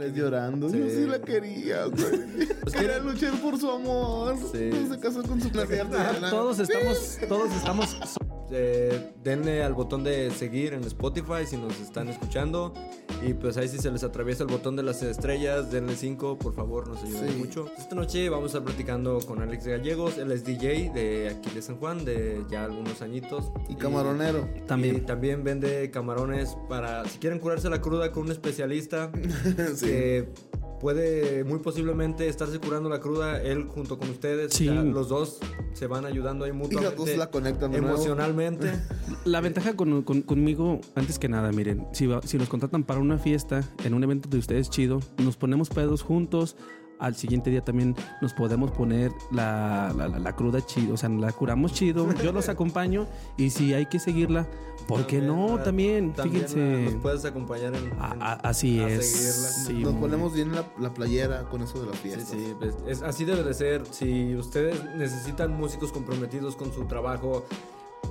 Les llorando. Yo sí la quería, güey. Quería luchar por su amor. Sí. Se casó con su pareja. Todos estamos, todos estamos Eh, denle al botón de seguir en Spotify si nos están escuchando. Y pues ahí si se les atraviesa el botón de las estrellas, denle 5, por favor, nos ayuda Sí. mucho. Esta noche vamos a estar platicando con Alex Gallegos, él es DJ de aquí de San Juan, de ya algunos añitos. Y camaronero. También. Y también vende camarones para, si quieren curarse la cruda con un especialista, Sí. que puede muy posiblemente estarse curando la cruda, él junto con ustedes. Sí. O sea, los dos se van ayudando ahí Y mutuamente. los dos la conectan nuevo. Emocionalmente. La ventaja con, con- conmigo, antes que nada, miren, si, va- si nos contratan para una fiesta, en un evento de ustedes chido, nos ponemos pedos juntos. Al siguiente día también nos podemos poner la, la- la- la cruda chido, o sea, la curamos chido. Yo los acompaño y si hay que seguirla, ¿por qué no? También, también, fíjense. Nos puedes acompañar en. A- en- a- así a es. Sí, Nos ponemos bien la, la playera con eso de la fiesta. sí, pues, es, así debe de ser. Si ustedes necesitan músicos comprometidos con su trabajo,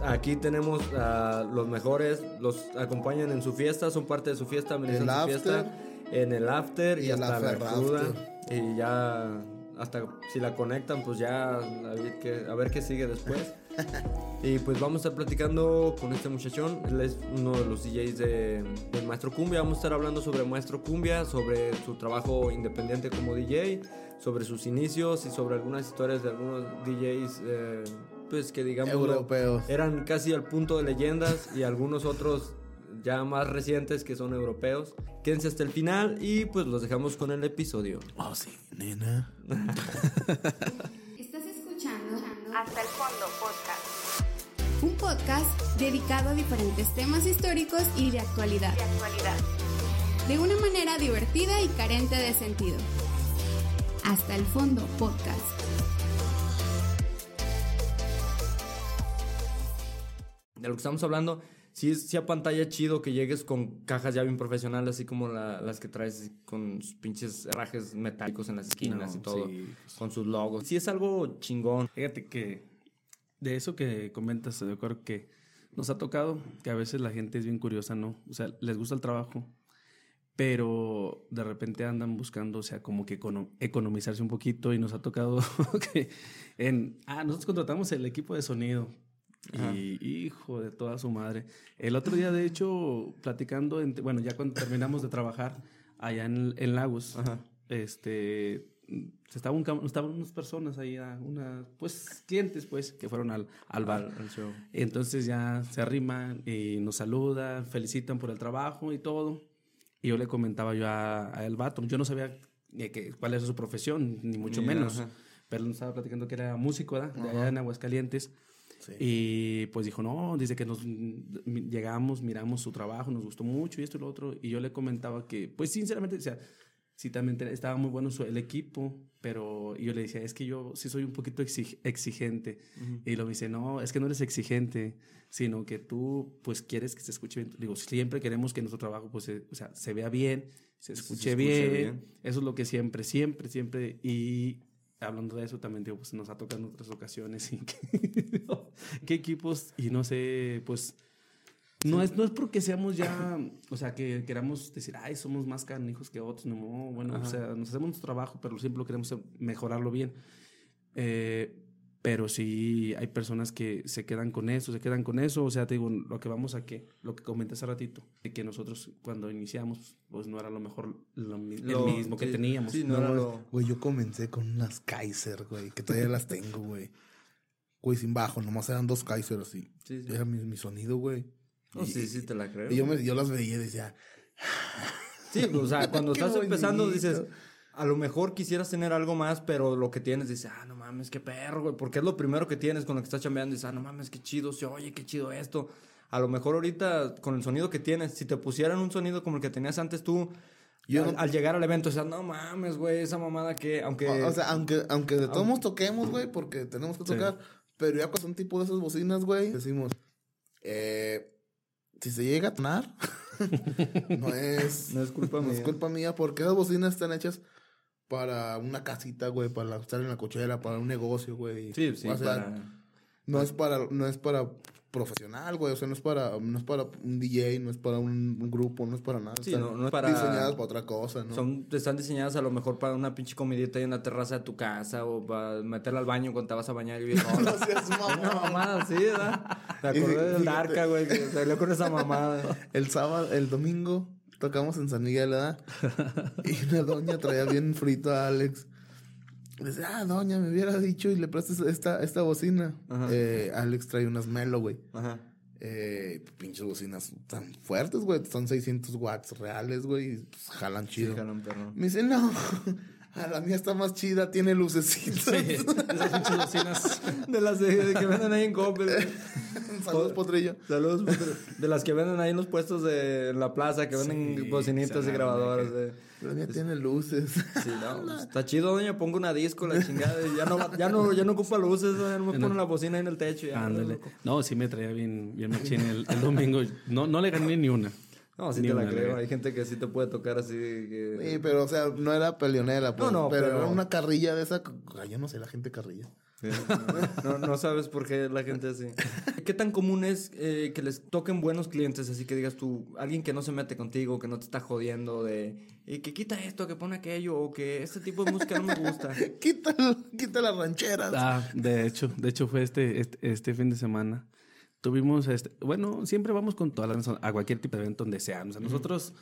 aquí tenemos a los mejores, los acompañan en su fiesta, son parte de su fiesta, El su after. fiesta, en el after y, Y hasta la cruda. Y ya, hasta si la conectan, pues ya a ver qué, a ver qué sigue después. Y pues vamos a estar platicando con este muchachón. Él es uno de los DJs de, del Maestro Cumbia. Vamos a estar hablando sobre Maestro Cumbia, sobre su trabajo independiente como DJ, sobre sus inicios y sobre algunas historias de algunos DJs, eh, pues que digamos Europeos. eran casi al punto de leyendas y algunos otros ya más recientes que son europeos. Quédense hasta el final y pues los dejamos con el episodio. Oh, sí, nena. Hasta el fondo podcast un podcast dedicado a diferentes temas históricos y de actualidad, de actualidad. de una manera divertida y carente de sentido. Hasta el fondo podcast. de lo que estamos hablando, sí es sí a pantalla chido que llegues con cajas ya bien profesionales, así como la- las que traes con sus pinches herrajes metálicos en las esquinas No, y todo, sí. con sus logos. Sí es algo chingón. Fíjate que de eso que comentas, yo creo que nos ha tocado que a veces la gente es bien curiosa, ¿no? O sea, les gusta el trabajo, pero de repente andan buscando, o sea, como que econo- economizarse un poquito y nos ha tocado que en, ah, nosotros contratamos el equipo de sonido. Y hijo de toda su madre. El otro día, de hecho, platicando, bueno, ya cuando terminamos de trabajar allá en, en Lagos, este, se estaban, un estaban unas personas ahí, ah, una, pues clientes, pues, que fueron al, al bar. Al- show. Entonces ya se arriman y nos saludan, felicitan por el trabajo y todo. Y yo le comentaba yo a, a el vato, yo no sabía eh, que, cuál era su profesión, ni mucho menos. ajá. Pero nos estaba platicando que era músico, ¿verdad? De allá en Aguascalientes. Sí. Y pues dijo, no, dice que nos llegamos, miramos su trabajo, nos gustó mucho y esto y lo otro. Y yo le comentaba que, pues sinceramente, o sea, sí también estaba muy bueno su- el equipo, pero yo le decía, es que yo sí soy un poquito exig- exigente. Y lo me dice, no, es que no eres exigente, sino que tú pues quieres que se escuche bien. Digo, siempre queremos que nuestro trabajo pues se, o sea, se vea bien, se escuche, escuche bien. bien. Eso es lo que siempre, siempre, siempre. Y hablando de eso también, digo, pues nos ha tocado en otras ocasiones. Y que- ¿Qué equipos? Y no sé, pues... No es, no es porque seamos ya, o sea, que queramos decir, ay, somos más canijos que otros. No, bueno, o sea, nos hacemos nuestro trabajo, pero siempre lo queremos mejorarlo bien. Eh, pero sí hay personas que se quedan con eso, se quedan con eso. O sea, te digo, lo que vamos a que, lo que comenté hace ratito, de que nosotros cuando iniciamos, pues no era lo mejor, lo, el mismo que sí, teníamos. sí, no era lo- Güey, yo comencé con unas Kaiser, güey, que todavía las tengo, güey. Güey, sin bajo, nomás eran dos Kaiser así. Sí, sí. Era mi, mi sonido, güey. No, sí, sí, te la creo. Y yo, me, yo las veía y decía, Sí, o sea, cuando estás empezando dices, a lo mejor quisieras tener algo más, pero lo que tienes dices, ah, no mames, qué perro, güey, porque es lo primero que tienes con lo que estás chambeando, dices, ah, no mames, qué chido, se oye, qué chido esto. A lo mejor ahorita, con el sonido que tienes, si te pusieran un sonido como el que tenías antes tú, Yo al, no- al llegar al evento, decías, no mames, güey, esa mamada que, aunque... o, o sea, aunque, aunque de todos modos toquemos, güey, porque tenemos que Sí. tocar, pero ya con un tipo de esas bocinas, güey, decimos, eh, si se llega a tonar, no es, No es culpa no es mía. culpa mía, porque esas bocinas están hechas para una casita, güey, para estar en la cochera, para un negocio, güey. sí, sí, O sea, para... No es para, no es para profesional, güey. O sea, no es para, no es para un DJ, no es para un, un grupo, no es para nada. Sí, Están no- no es para- diseñadas para otra cosa, ¿no? Son, están diseñadas a lo mejor para una pinche comidita ahí en la terraza de tu casa o para meterla al baño cuando te vas a bañar y bien No seas mamón. Una mamada así, ¿verdad? Y acordé del Arca, güey, que salió con esa mamada. El sábado, el domingo, tocamos en San Miguel, ¿verdad? Y una doña traía bien frito a Alex. Dice, ah, doña, me hubiera dicho y le prestas esta, esta bocina. Ajá. Eh, Alex trae unas Melo, güey. Ajá. Eh, pinches bocinas tan fuertes, güey. Son 600 watts reales, güey. pues, jalan chido. Sí, jalan perro. Me dice, no, a la mía está más chida, tiene lucecitas. Esas pinches bocinas. De las de, de que venden ahí en Coppel. Saludos, potrillo. Saludos, Pedro. de las que venden ahí en los puestos de en la plaza, que venden Sí, bocinitas y grabadoras. de- La mía tiene luces. Sí, no, pues, está chido, doña, pongo una disco, la chingada. Ya no, ya no, ya no ocupa luces, ya no me pone la bocina ahí en el techo. Ándale. No, sí me traía bien, bien machín el, el domingo. No, no le gané ni una. No, sí Ni te la creo. Hay gente que sí te puede tocar así. Que... Sí, pero, o sea, no era peleonera, pues. No, no, pero, pero- era una carrilla de esa. Ay, Yo no sé, la gente carrilla. No, no sabes por qué la gente así. ¿Qué tan común es eh, que les toquen buenos clientes? Así que digas tú, alguien que no se mete contigo, que no te está jodiendo, de eh, que quita esto, que pone aquello, o que este tipo de música no me gusta. Quita, quita las rancheras. Ah, de hecho, de hecho fue este, este, este fin de semana. Tuvimos, este, bueno, siempre vamos con todas las a cualquier tipo de evento donde sea. O sea, nosotros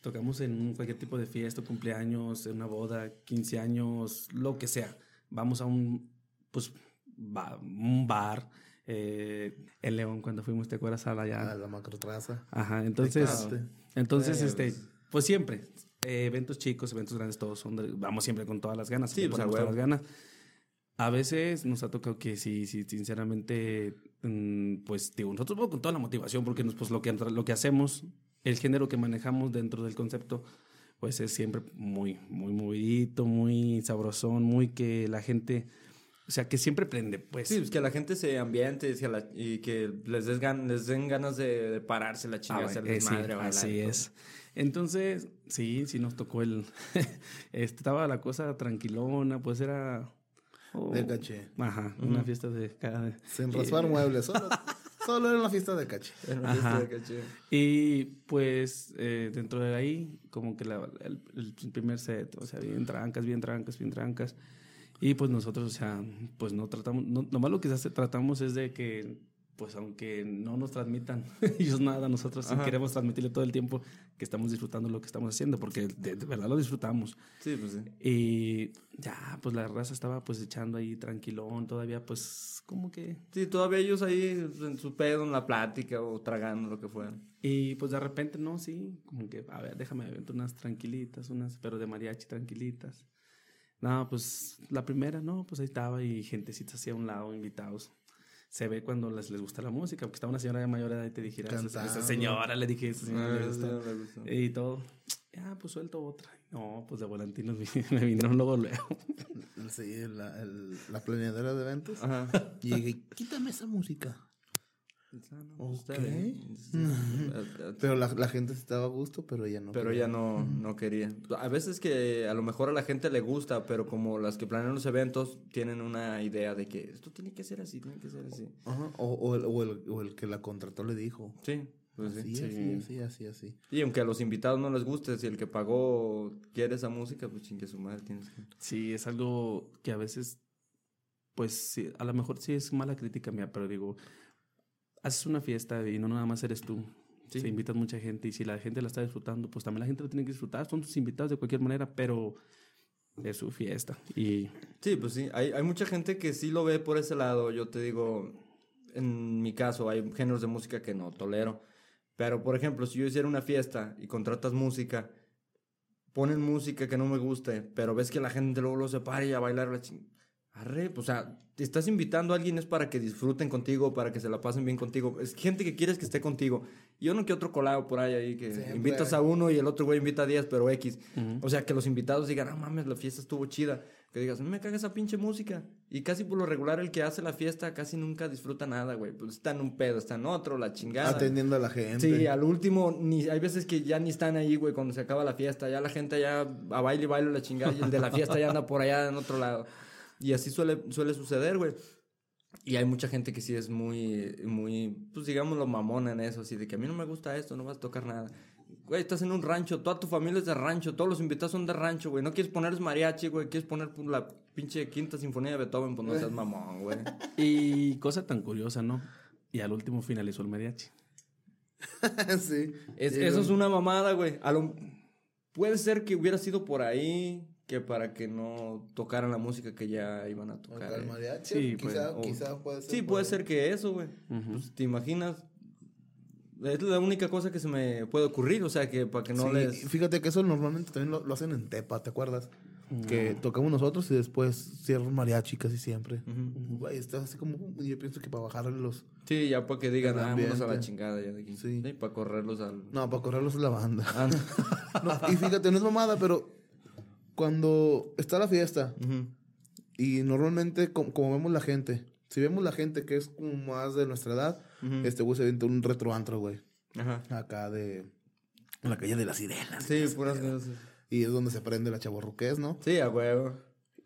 tocamos en cualquier tipo de fiesta, cumpleaños, en una boda, 15 años, lo que sea. Vamos a un, pues, ba- un bar. eh, en León, cuando fuimos, ¿te acuerdas? A la, ya- A la macrotraza. Ajá, entonces, entonces, Eh, este, pues siempre, eh, eventos chicos, eventos grandes, todos son, de- vamos siempre con todas las ganas, Sí, pues, todas las ganas. A veces nos ha tocado que sí, sí, sinceramente, mm, pues digo, nosotros vamos con toda la motivación, porque nos, pues lo que, lo que hacemos, el género que manejamos dentro del concepto, pues es siempre muy, muy movidito, muy sabrosón, muy que la gente, o sea, que siempre prende, pues. Sí, pues que la gente se ambiente y que la- y que les, des gan- les den ganas de, de pararse la Ah, chingada, bueno, hacerles eh, sí, madre, así es. Entonces, sí, sí nos tocó el... estaba la cosa tranquilona, pues era... oh, De caché. Ajá, una fiesta de cada... Sin raspar muebles. Solo, solo era una fiesta de caché. Era una Ajá. fiesta de caché. Y pues eh, dentro de ahí, como que la- el, el primer set, o sea, bien trancas, bien trancas, bien trancas. Y pues nosotros, o sea, pues no tratamos, no, nomás lo que tratamos es de que, pues aunque no nos transmitan ellos nada, nosotros sí queremos transmitirle todo el tiempo que estamos disfrutando lo que estamos haciendo, porque de, de verdad lo disfrutamos. Sí, pues sí. Y ya, pues la raza estaba pues echando ahí tranquilón, todavía pues como que... Sí, todavía ellos ahí en su pedo, en la plática o tragando lo que fuera. Y pues de repente, no, sí, como que, a ver, déjame aventar unas tranquilitas, unas, pero de mariachi tranquilitas. No, pues la primera, no, pues ahí estaba y gentecita así a un lado, invitados. Se ve cuando les, les gusta la música, porque estaba una señora de mayor edad y te dijera, esa, esa señora, le dije, esa señora le Ah, gusta. gustó. Y todo. Ya, pues suelto otra. No, pues de volantinos me vinieron luego, luego. Sí, la, el- la planeadera de eventos. Ajá. Y llegué, quítame esa música. Está Ok. bien. Pero la, la gente estaba a gusto, pero ella no. Pero quería. ya no, no quería. A veces que a lo mejor a la gente le gusta, pero como las que planean los eventos tienen una idea de que esto tiene que ser así, tiene que ser así. Ajá, O, o el, o, el, o el que la contrató le dijo. Sí, pues sí. Así, así, así, así, así. Y aunque a los invitados no les guste, si el que pagó quiere esa música, pues chingue su madre, tienes que... Sí, es algo que a veces, pues sí, a lo mejor sí es mala crítica mía, pero digo, haces una fiesta y no nada más eres tú. Sí. Se invitas mucha gente y si la gente la está disfrutando, pues también la gente la tiene que disfrutar. Son tus invitados de cualquier manera, pero es su fiesta. Y Sí, pues sí, hay, hay mucha gente que sí lo ve por ese lado. Yo te digo, en mi caso, hay géneros de música que no tolero. Pero, por ejemplo, si yo hiciera una fiesta y contratas música, ponen música que no me guste, pero ves que la gente luego lo se para y a bailar la ching... Arre, pues, o sea, te estás invitando a alguien es para que disfruten contigo, para que se la pasen bien contigo. Es gente que quieres que esté contigo. Y uno que otro colado por ahí, ahí que Siempre invitas a uno y el otro güey invita a 10, pero X. O sea, que los invitados digan, no mames, la fiesta estuvo chida. Que digas, no me caga esa pinche música. Y casi por lo regular el que hace la fiesta casi nunca disfruta nada, güey. Pues está en un pedo, está en otro, la chingada. Atendiendo a la gente. Sí, al último, ni, hay veces que ya ni están ahí, güey, cuando se acaba la fiesta. Ya la gente ya a baile y baile la chingada y el de la fiesta ya anda por allá en otro lado. Y así suele, suele suceder, güey. Y hay mucha gente que sí es muy, muy, pues digámoslo, mamona en eso, así de que a mí no me gusta esto, no vas a tocar nada. Güey, estás en un rancho, toda tu familia es de rancho, todos los invitados son de rancho, güey. No quieres poner mariachi, güey, quieres poner pues, la pinche quinta sinfonía de Beethoven, pues no seas mamón, güey. Y cosa tan curiosa, ¿no? Y al último finalizó el mariachi. sí. Es- Sí, eso güey. es una mamada, güey. A lo- Puede ser que hubiera sido por ahí que para que no tocaran la música que ya iban a tocar. El eh. mariachi, Sí, pues, quizá, o- quizá puede ser. Sí, puede ser que eso, güey. Ujú. Pues, ¿Te imaginas? Es la única cosa que se me puede ocurrir, o sea, que para que no Sí, les... y Fíjate que eso normalmente también lo, lo hacen en Tepa, ¿te acuerdas? Que tocamos nosotros y después cierra un mariachi casi siempre. Güey, está así como. Yo pienso que para bajarle los. Sí, ya para que digan, ah, vámonos a la chingada ya de aquí. Sí. Sí. para correrlos al... No, para correrlos es la banda. Ah, no. No, y fíjate, no es mamada, pero cuando está la fiesta Ujú. y normalmente, com- como, vemos la gente, si vemos la gente que es como más de nuestra edad, Ujú. este güey se avienta un retroantro, güey. Ajá. Acá de. En la calle de las sirenas. Sí, puras cosas. Y es donde se prende la chaborruqués, ¿no? Sí, a huevo.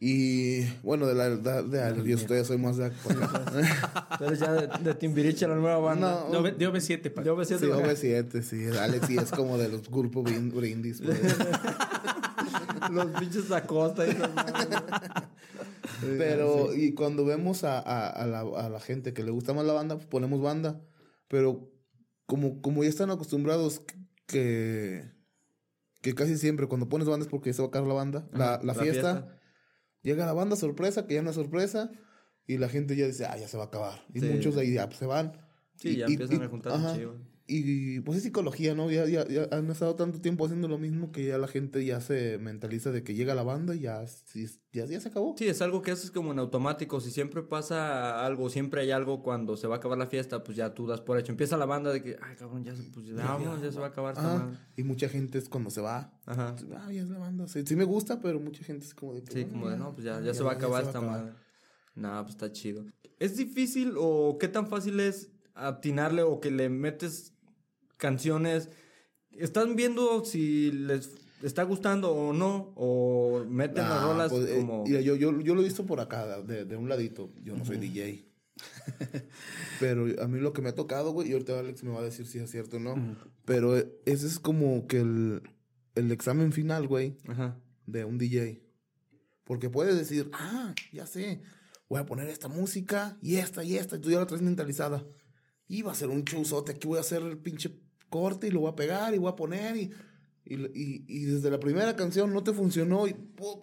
Y bueno, de la edad de Alex, yo estoy, soy más de eres ya de, de Timbiriche, la nueva banda. No, De, OV- de OV7, pa. Me siento... Sí, OV7, sí. Alex sí es como de los grupos brin- brindis. pues. Los pinches Acosta y. Pero, y cuando vemos a, a, a la, a la gente que le gusta más la banda, pues ponemos banda. Pero como, como ya están acostumbrados que, que casi siempre cuando pones banda es porque ya se va a acabar la banda, la, Ajá, la la fiesta, fiesta. llega la banda sorpresa, que ya no es sorpresa, y la gente ya dice, ah, ya se va a acabar. Y Sí. muchos de ahí ya pues, se van. Sí, Y- ya y- empiezan y- a juntar ajá. chido. Y pues es psicología, ¿no? Ya, ya, ya han estado tanto tiempo haciendo lo mismo que ya la gente ya se mentaliza de que llega la banda y ya, ya, ya se acabó. Sí, es algo que haces como en automático. Si siempre pasa algo, siempre hay algo cuando se va a acabar la fiesta, pues ya tú das por hecho. Empieza la banda de que, ay, cabrón, ya, se- pues, ya, vámonos, ya se va a acabar madre. Y mucha gente es cuando se va. Ajá. Ah, ya es la banda. Sí, sí me gusta, pero mucha gente es como de que. Sí, como de, ya, no, pues ya, ya se va a acabar esta acabar". madre. Nah, pues está chido. ¿Es difícil o qué tan fácil es atinarle o que le metes canciones? ¿Están viendo si les está gustando o no? ¿O meten las rolas pues, eh, como...? yo, yo, yo lo he visto por acá, de, de un ladito. Yo no soy DJ. pero a mí lo que me ha tocado, güey, y ahorita Alex me va a decir si es cierto o no. Pero eh, ese es como que el, el examen final, güey, Ajá. de un DJ. Porque puedes decir, ah, ya sé, voy a poner esta música y esta y esta, y tú ya la traes mentalizada. Va a ser un chuzote, aquí voy a hacer el pinche corte y lo voy a pegar y voy a poner y... Y, y, y desde la primera canción no te funcionó y...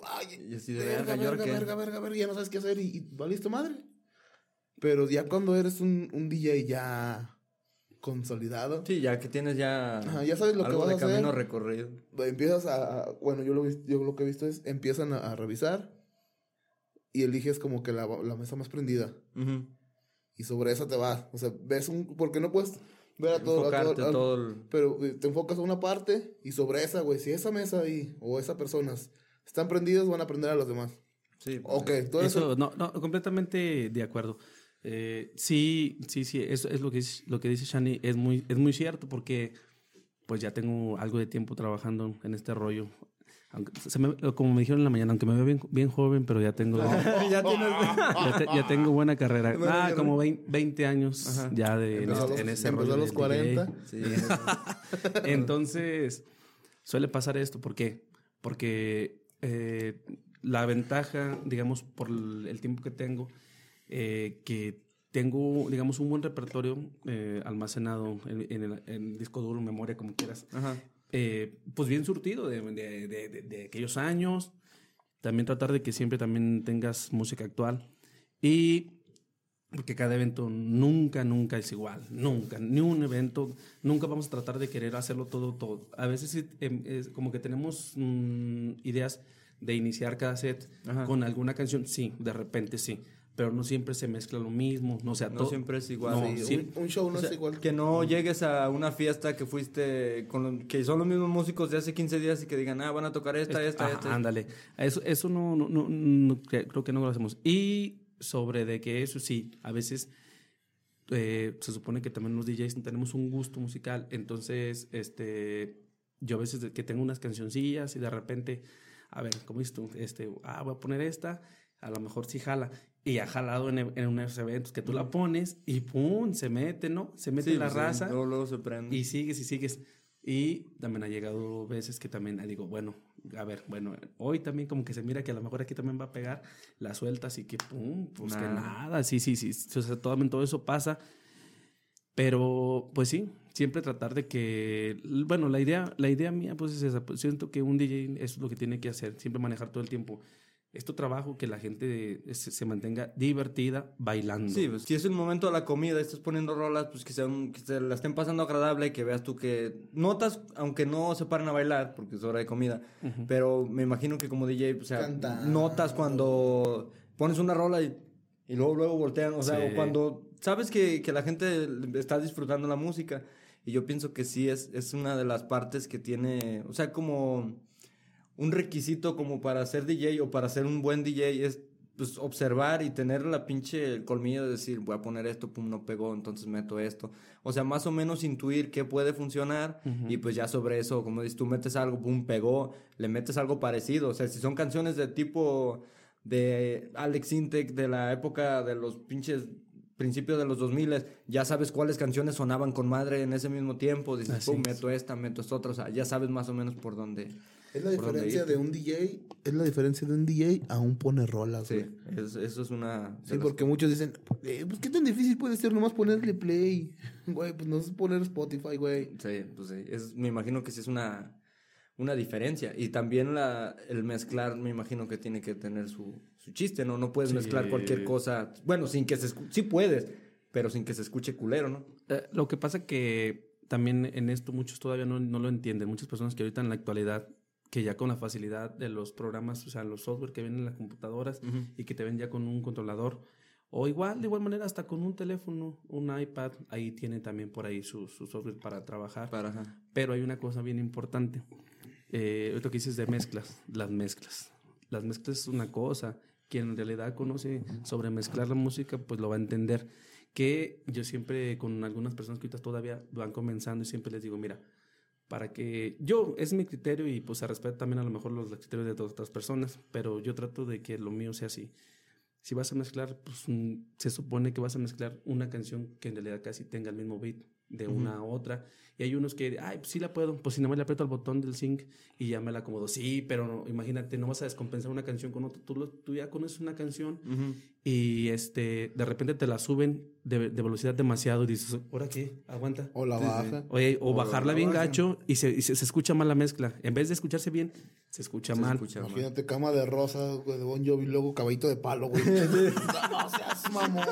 ¡Ay! Y así de verga, verga, ¿y ahora verga, verga, verga, verga, ya no sabes qué hacer y, y valiste madre. Pero ya cuando eres un, un DJ ya consolidado, Sí, ya que tienes ya... Ajá, ya sabes lo que vas de a hacer. camino recorrido. empiezas a, a- bueno, yo lo, yo lo que he visto es, empiezan a, a revisar y eliges como que la, la mesa más prendida Ujú. Y sobre esa te vas. O sea, ves un, porque no puedes ver a todo, a todo- al- todo el... pero eh, te enfocas a una parte y sobre esa, güey, si esa mesa ahí o esas personas están prendidas, van a prender a los demás. Sí, Ok, tú eres Eso, no, no, completamente de acuerdo. Eh, sí, sí, sí, eso es lo que, dice- lo que dice Shani, es muy, es muy cierto porque pues ya tengo algo de tiempo trabajando en este rollo. Aunque se me- como me dijeron en la mañana, aunque me veo bien, bien joven, pero ya tengo, ya tienes... ya, te- ya tengo buena carrera. Ah, como 20, 20 años Ajá. ya de, en, Empezó este- los- en ese empezó rollo a los del 40. DJ. Sí, Entonces, suele pasar esto. ¿Por qué? Porque eh, la ventaja, digamos, por el, el tiempo que tengo, eh, que tengo, digamos, un buen repertorio eh, almacenado en, en el en disco duro, memoria, como quieras. Ajá. Eh, pues bien surtido de, de- de- aquellos años. También tratar de que siempre también tengas música actual. Y porque cada evento nunca, nunca es igual. Nunca. Ni un evento. Nunca vamos a tratar de querer hacerlo todo, todo. A veces em, es como que tenemos mm, ideas de iniciar cada set Ajá. con alguna canción. Sí, de repente sí. Pero no siempre se mezcla lo mismo. No, o sea, No todo- siempre es igual. No, Sí, un, un show no O sea, es igual. Que no llegues a una fiesta que fuiste con lo- que son los mismos músicos de hace 15 días y que digan, ah, van a tocar esta, esta, Ajá, esta. Ándale. Eso, eso no, no, no- no- cre- creo que no lo hacemos. Y sobre de que eso sí, a veces eh, se supone que también los DJs tenemos un gusto musical. Entonces, este, yo a veces que tengo unas cancioncillas y de repente, a ver, ¿cómo dices tú? Este, ah, voy a poner esta. a lo mejor sí jala. Y ha jalado en, en unos eventos que tú la pones y ¡pum! Se mete, ¿no? Se mete Sí, en la pues, sí, raza. Luego, luego se prende. Y sigues y sigues. Y también ha llegado veces que también ah, digo, bueno, a ver, bueno, hoy también como que se mira que a lo mejor aquí también va a pegar, la sueltas y que pum, pues que Nada. nada, sí, sí, sí, o sea, todo, todo eso pasa. Pero, pues sí, siempre tratar de que, bueno, la idea, la idea mía, pues es esa, pues, siento que un DJ es lo que tiene que hacer, siempre manejar todo el tiempo. Es tu trabajo que la gente se, se mantenga divertida bailando. Sí, pues si es el momento de la comida y estás poniendo rolas, pues que, sean, que se la estén pasando agradable y que veas tú que notas, aunque no se paren a bailar, porque es hora de comida, pero me imagino que como DJ, o sea, Cantando. notas cuando pones una rola y, y luego, luego voltean, o sea, Sí. o cuando sabes que, que la gente está disfrutando la música. Y yo pienso que sí es, es una de las partes que tiene, o sea, como un requisito como para ser DJ o para ser un buen DJ es pues observar y tener la pinche el colmillo de decir, voy a poner esto, pum, no pegó, entonces meto esto. O sea, más o menos intuir qué puede funcionar y pues ya sobre eso, como dices, tú metes algo, pum, pegó, le metes algo parecido. O sea, si son canciones de tipo de Alex Intec de la época de los pinches principios de los 2000 ya sabes cuáles canciones sonaban con madre en ese mismo tiempo, dices, Así pum, es. meto esta, meto esta otra, o sea, ya sabes más o menos por dónde. Es la diferencia de un DJ, es la diferencia de un DJ a un pone rolas, Sí, es- eso es una... Sí, porque muchos dicen, eh, pues qué tan difícil puede ser nomás ponerle play. Güey, pues no es poner Spotify, güey. Sí, pues sí. Es, me imagino que sí es una, una diferencia. Y también la, el mezclar, me imagino que tiene que tener su, su chiste, ¿no? No puedes Sí. mezclar cualquier cosa. Bueno, sin que se escu- Sí puedes, pero sin que se escuche culero, ¿no? Eh, lo que pasa que también en esto muchos todavía no, no lo entienden. Muchas personas que ahorita en la actualidad, que ya con la facilidad de los programas, o sea, los software que vienen en las computadoras y que te ven ya con un controlador, o igual, de igual manera, hasta con un teléfono, un iPad, ahí tiene también por ahí su, su software para trabajar. Para, ajá. Pero hay una cosa bien importante. Eh, esto que dices de mezclas, las mezclas. Las mezclas es una cosa. Quien en realidad conoce sobre mezclar la música, pues lo va a entender. Que yo siempre, con algunas personas que ahorita todavía van comenzando, y siempre les digo, mira, para que yo, es mi criterio y pues se respeta también a lo mejor los criterios de otras personas, pero yo trato de que lo mío sea así. Si vas a mezclar, pues se supone que vas a mezclar una canción que en realidad casi tenga el mismo beat de una a otra. Y hay unos que, ay, pues sí la puedo, pues si no me le aprieto al botón del sync y ya me la acomodo. Sí, pero no, imagínate, no vas a descompensar una canción con otra. Tú, lo- tú ya conoces una canción y este, de repente te la suben de, de velocidad demasiado y dices, ¿ahora qué? Aguanta. O la baja. Oye, o, O bajarla la bien gacho y, se, y se, se escucha mal la mezcla. En vez de escucharse bien, se escucha Se mal. escucha mal. Imagínate cama de rosa, güey, de Bon Jovi, luego caballito de palo, güey. no seas mamón,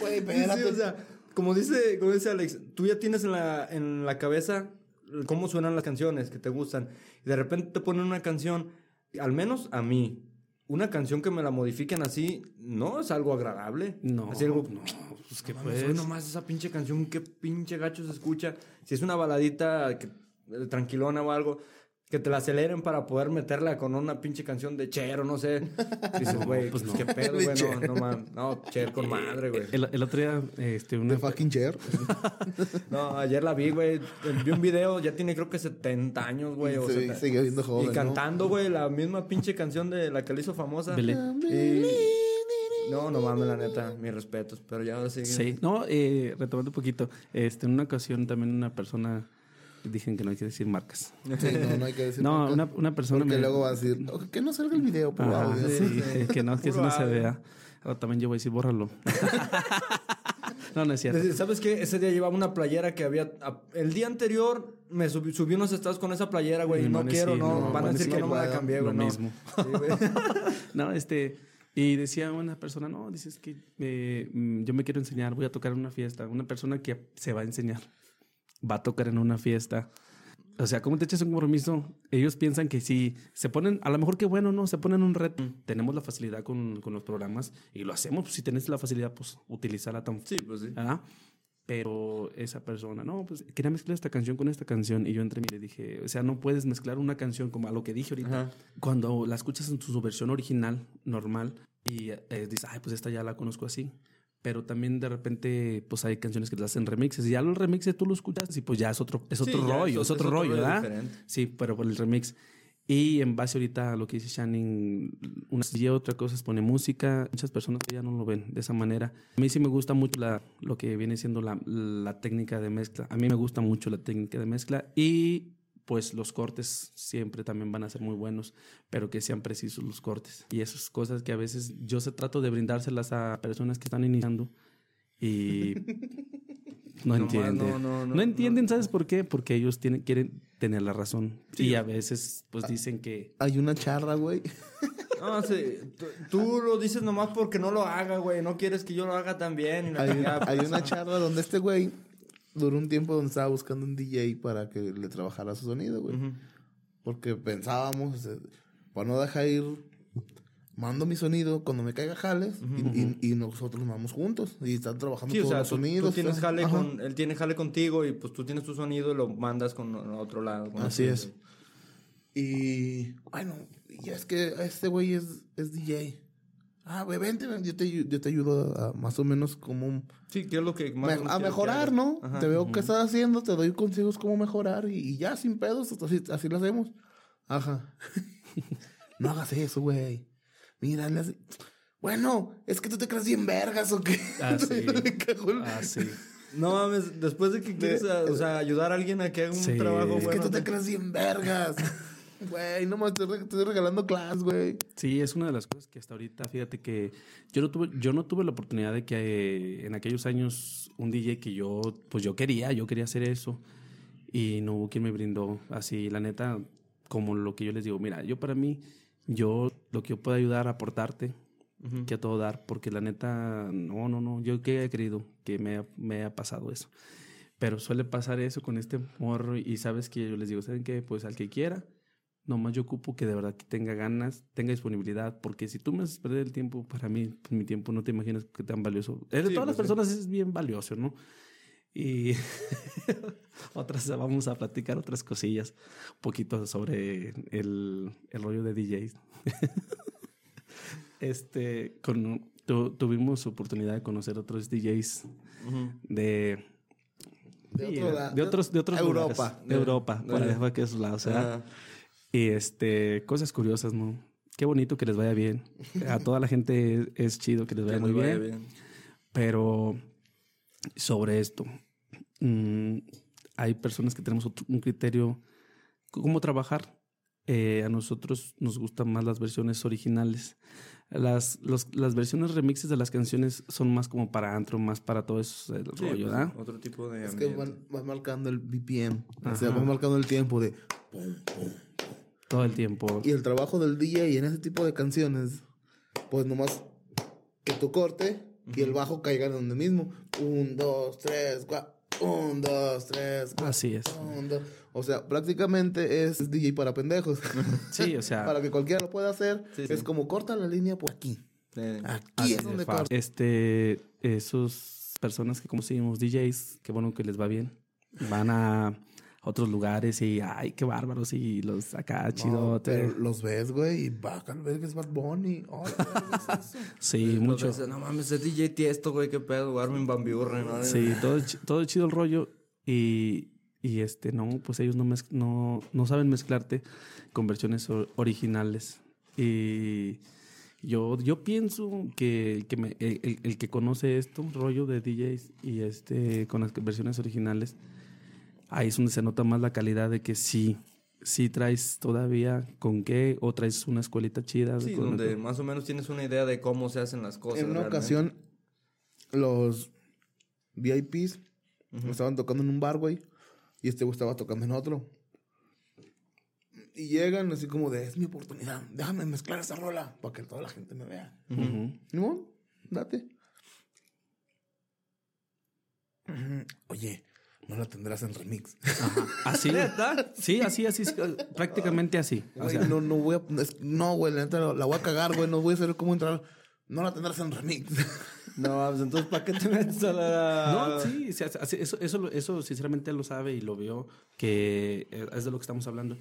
güey, Sí, espérate. o sea, como dice, como dice Alex, tú ya tienes en la, en la cabeza cómo suenan las canciones que te gustan. Y de repente te ponen una canción, al menos a mí, una canción que me la modifiquen así, no es algo agradable. No, Así algo, no, pues que pues. nomás esa pinche canción, qué pinche gacho se escucha. Si es una baladita que- eh, tranquilona o algo, que te la aceleren para poder meterla con una pinche canción de Cher o no sé. Dices, güey, pues pues no. qué pedo, güey, no, Cher. no, man, no, Cher con madre, güey. El, el otro día, este, una, De fucking chair. No, ayer la vi, güey. Vi un video, ya tiene creo que 70 años, güey. o seta- sigue viendo y joven, ¿no? cantando, güey, la misma pinche canción de la que le hizo famosa. Belé. Y- No, no mames, la neta, mis respetos. Pero ya ahora sí. Sí, no, eh, retomando un poquito, este, en una ocasión también una persona, dicen que no hay que decir marcas. Sí, no, no hay que decir No, marcas, una, una persona Porque me... luego va a decir, "Ok, que no salga el video por Ah, sí, que no, que eso no se vea. Ahora también yo voy a decir, bórralo. no, no es cierto. ¿Sabes qué? Ese día llevaba una playera que había. El día anterior me subí, subí unos estados con esa playera, güey. Y No a quiero, no. no, Van a decir que no me la cambié, lo güey. no. mismo. Sí, güey. No, este, y decía una persona, no, dices que eh, mm, yo me quiero enseñar, voy a tocar en una fiesta. Una persona que se va a enseñar, va a tocar en una fiesta. O sea, ¿cómo te echas un compromiso? Ellos piensan que si se ponen, a lo mejor que bueno, no, se ponen un reto. Tenemos la facilidad con, con los programas y lo hacemos. Pues, si tenés la facilidad, pues utilizarla tan Sí, pues sí. ¿verdad? Pero esa persona, no, pues quería mezclar esta canción con esta canción. Y yo entre mí le dije, o sea, no puedes mezclar una canción como a lo que dije ahorita. Ajá. Cuando la escuchas en su versión original, normal, y eh, dices, ay, pues esta ya la conozco así. Pero también de repente, pues hay canciones que te hacen remixes. Y ya los remixes tú lo escuchas y pues ya es otro, es Sí, otro ya rollo, es es otro rollo, ¿verdad? diferente. Sí, pero por el remix. Y en base ahorita a lo que dice Shannon, una y otra cosa es pone música. Muchas personas ya no lo ven de esa manera. A mí sí me gusta mucho la, lo que viene siendo la, la técnica de mezcla. A mí me gusta mucho la técnica de mezcla y pues los cortes siempre también van a ser muy buenos, pero que sean precisos los cortes. Y esas cosas que a veces yo se trato de brindárselas a personas que están iniciando y no entienden. no, no, No, no, entienden, ¿sabes por qué? Porque ellos tienen, quieren tener la razón. y a veces pues dicen que... Hay una charla, güey. No, sí, tú, lo dices nomás porque no lo haga, güey. No quieres que yo lo haga también. Hay, hay pues, una ah. charla donde este güey duró un tiempo donde estaba buscando un DJ para que le trabajara su sonido, güey. Porque pensábamos, eh, para no dejar ir, mando mi sonido cuando me caiga jales y, y- y nosotros nos vamos juntos y están trabajando Sí, o todos sea, los tú, tú sonidos. tienes todo. jale con... Él tiene jale contigo y pues tú tienes tu sonido y lo mandas con otro lado. con Así es. Y bueno, y es que este güey es, es DJ. Ah, güey, vente, ven, yo te, yo te ayudo a, más o menos como un- Sí, que es lo que más me- a que mejorar. ¿no? Ajá. Te veo qué estás haciendo, te doy consejos cómo mejorar y, y ya sin pedos, así, así lo hacemos. Ajá. no hagas eso, güey. Mira, le hace- Bueno, es que tú te crees bien vergas o qué. Ah, sí. Ah, sí. No mames, después de que quieres a- o sea, ayudar a alguien a que haga un Sí. trabajo Es que bueno. tú te te- crees bien vergas. Güey, no estoy, re- estoy regalando class, güey. Sí, es una de las cosas que hasta ahorita, fíjate que yo no tuve, yo no tuve la oportunidad de que eh, en aquellos años un DJ que yo, pues yo quería, yo quería hacer eso y no hubo quien me brindó así, la neta, como lo que yo les digo, mira, yo para mí, yo lo que yo puedo ayudar a aportarte, que a todo dar, porque la neta, no, no, no, yo que he querido que me, ha- me ha pasado eso. Pero suele pasar eso con este morro y sabes que yo les digo, ¿saben qué? Pues al que quiera, nomás yo ocupo que de verdad que tenga ganas, tenga disponibilidad, porque si tú me haces perder el tiempo, para mí, pues, mi tiempo no te imaginas que tan valioso. Es de Sí, todas las pues, sí. personas es bien valioso, ¿no? Y otras, vamos a platicar otras cosillas, un poquito sobre el, el rollo de DJs. este, con, tu- tuvimos oportunidad de conocer otros DJs de, De, sí, otro de- otros, de otros Europa. lugares, de De- Europa, de- por allá fue que esos lados, ¿verdad? Ajá. Y este, cosas curiosas, ¿no? Qué bonito que les vaya bien. A toda la gente es, es chido que les vaya Que muy vaya bien. Pero sobre esto, mm, hay personas que tenemos otro- un criterio, cómo trabajar. Eh, a nosotros nos gustan más las versiones originales. Las, los- las versiones remixes de las canciones son más como para antro, más para todo eso, el Sí, rollo, pues, ¿verdad? Otro tipo de Es que van, van marcando el BPM. O sea, van marcando el tiempo de. Todo el tiempo. Y el trabajo del DJ en ese tipo de canciones, pues nomás que tu corte y el bajo caigan donde mismo. Un, dos, tres, cuatro. Un, dos, tres, cuatro. Así es. un, dos. O sea, prácticamente es DJ para pendejos. Sí, o sea, para que cualquiera lo pueda hacer. Sí, es sí. como corta la línea por aquí. Eh, Aquí Así es de donde corta. Este, esos personas que como seguimos DJs, qué bueno que les va bien. Van a otros lugares y ay, qué bárbaros y los acá No, chidote. pero los ves, güey, y bajan, ver que es Bad Bunny. Oh, sí, mucho. ves, No mames, es DJ Tiesto, güey, qué pedo, Armin Van Buren, ¿no? Sí, todo, todo chido el rollo y, y este, no, pues ellos no, mezc- no, no saben mezclarte con versiones originales. Y yo, yo pienso que, el que me- el, el- el que conoce esto, rollo de DJs y este, con las versiones originales, ahí es donde se nota más la calidad de que sí, sí traes todavía con qué o traes una escuelita chida. Sí, donde más o menos tienes una idea de cómo se hacen las cosas. En una realmente. ocasión, los VIPs estaban tocando en un bar, güey, y este güey estaba tocando en otro. Y llegan así como de, es mi oportunidad, déjame mezclar esa rola para que toda la gente me vea. Ujú. No, date. Oye, no la tendrás en remix. Así. Sí, así, así, sí, prácticamente así. O Güey, sea, no, no voy a, no, güey, la neta la voy a cagar, güey, no voy a saber cómo entrar. No la tendrás en remix. No, pues entonces, ¿para qué te metes a la...? No, sí, sí, así- eso, eso, eso sinceramente él lo sabe y lo vio, que eh, es de lo que estamos hablando.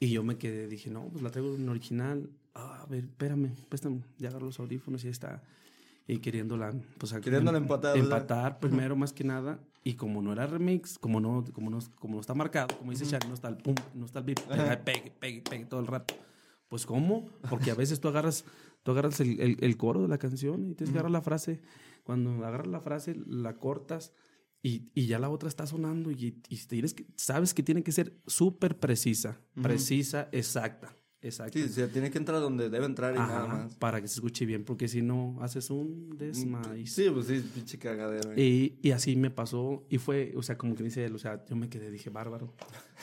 Y yo me quedé, dije, no, pues la traigo en original. Ah, a ver, espérame, préstame, ya agarro los audífonos y ahí está. Y queriéndola, pues, Queriéndola empatar, ¿verdad? Empatar primero, más que nada. Y como no era remix, como no, como no, como no está marcado, como dice Shaq, no está el pum, no está el beat, pegue, pegue, pegue, todo el rato. Pues, ¿cómo? Porque a veces tú agarras, tú agarras el, el- el coro de la canción y tienes que agarrar la frase. Cuando agarras la frase, la cortas y, y ya la otra está sonando y, y tienes que- sabes que tiene que ser súper precisa, precisa, exacta, exacta. Sí, o sea, tiene que entrar donde debe entrar y nada más. para que se escuche bien, porque si no, haces un desmaíz. Sí, pues sí, pinche cagadero. güey. Y, y así me pasó, y fue, o sea, como que dice él, o sea, yo me quedé, dije, bárbaro.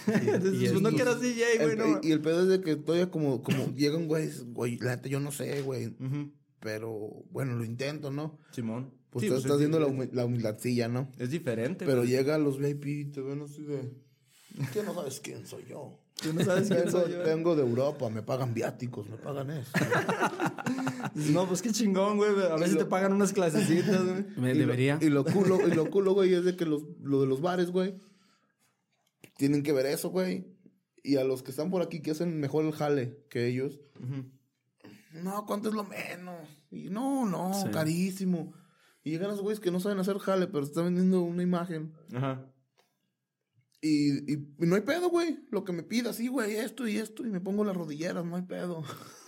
Y pues, no eras DJ, güey, El- no. y el pedo es de que todavía como, como llegan, güey, güey, la neta yo no sé, güey. Pero bueno, lo intento, ¿no? Simón. Pues Sí, tú pues, estás es viendo la, humi- la humildadcilla, ¿no? Es diferente. Pero güey. llega a los VIP y te ven así de. ¿Qué no sabes quién soy yo? Tú no sabes quién soy yo. vengo de Europa, me pagan viáticos, me pagan eso. No, pues qué chingón, güey. A veces te pagan unas clasecitas, güey. Me Y lo- debería. y lo culo, y lo culo, güey, es de que los, lo de los bares, güey, tienen que ver eso, güey. Y a los que están por aquí que hacen mejor el jale que ellos. No, ¿cuánto es lo menos? Y no, no, Sí. carísimo. Y llegan los güeyes que no saben hacer jale, pero están vendiendo una imagen. Ajá. Y, y, y no hay pedo, güey. Lo que me pida, sí, güey, esto y esto. Y me pongo las rodilleras, no hay pedo.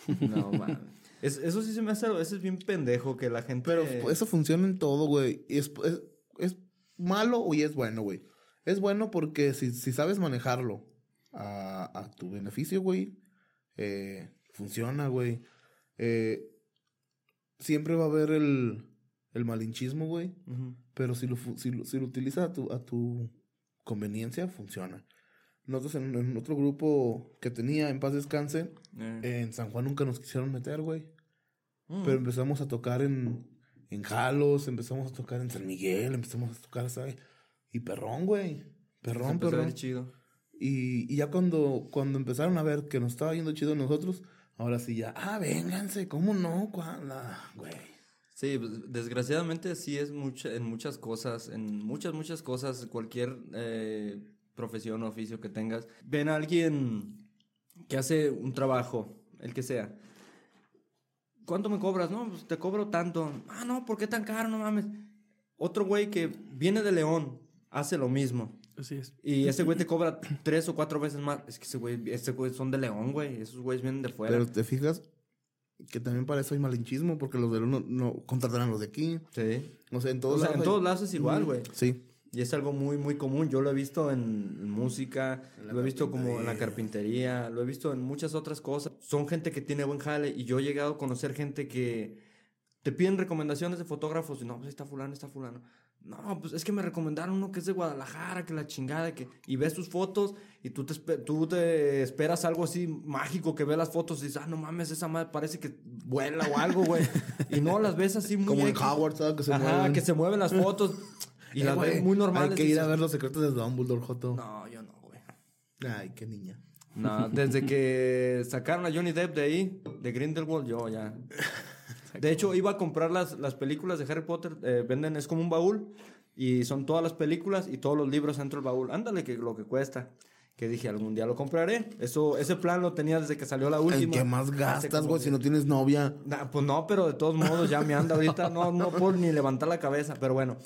No, mames. Es- eso sí se me hace, eso es bien pendejo que la gente... Pero eso funciona en todo, güey. Y es, es, es malo o y es bueno, güey. Es bueno porque si, si sabes manejarlo a, a tu beneficio, güey, eh, funciona, güey. Eh, siempre va a haber el, el malinchismo, güey. Pero si lo, si lo, si lo utilizas a tu, a tu conveniencia, funciona. Nosotros en, en otro grupo que tenía, en paz descanse, Eh. en San Juan nunca nos quisieron meter, güey. Mm. Pero empezamos a tocar en, en Jalos, empezamos a tocar en San Miguel, empezamos a tocar, ¿sabes? Y perrón, güey. Perrón, perrón. chido. Y, y ya cuando, cuando empezaron a ver que nos estaba yendo chido nosotros, ahora sí ya, ah, vénganse, ¿cómo no? Güey. Sí, pues, desgraciadamente sí es mucha, en muchas cosas, en muchas, muchas cosas, cualquier eh, profesión o oficio que tengas, ven a alguien que hace un trabajo, el que sea. ¿Cuánto me cobras? No, pues te cobro tanto. Ah, no, ¿por qué tan caro? No mames. Otro güey que viene de León hace lo mismo. Así es. Y ese güey te cobra tres o cuatro veces más. Es que ese güey, ese güey son de León, güey. Esos güeyes vienen de fuera. Pero te fijas que también para eso hay malinchismo, porque los de no, no contratarán a los de aquí. sí. O sea, en O todos sea, lados. en hay- todos lados es igual, güey. Sí. Y es algo muy, muy común. Yo lo he visto en música, En lo he visto como en la carpintería, lo he visto en muchas otras cosas. Son gente que tiene buen jale y yo he llegado a conocer gente que te piden recomendaciones de fotógrafos y no, pues está fulano, está fulano. No, pues es que me recomendaron uno que es de Guadalajara, que la chingada, que... Y ves sus fotos y tú te, tú te esperas algo así mágico, que ve las fotos y dices, ah, no mames, esa madre parece que vuela o algo, güey. y no, las ves así muy... Como en. Howard, ¿sabes? Que se Ajá, mueven. que se mueven las fotos y Eh, las güey, ves muy normales. Hay que ir a ver los secretos de Dumbledore, Joto. No, yo no, güey. Ay, qué niña. No, desde que sacaron a Johnny Depp de ahí, de Grindelwald, yo ya. De hecho, iba a comprar las, las películas de Harry Potter. eh, venden, es como un baúl. Y son todas las películas y todos los libros dentro del baúl. Ándale, que lo que cuesta. Que dije, algún día lo compraré. Eso, ese plan lo tenía desde que salió la última. que más Hace gastas, güey, si no tienes novia. Nah, pues no, pero de todos modos ya me anda ahorita. No, no puedo ni levantar la cabeza, pero bueno.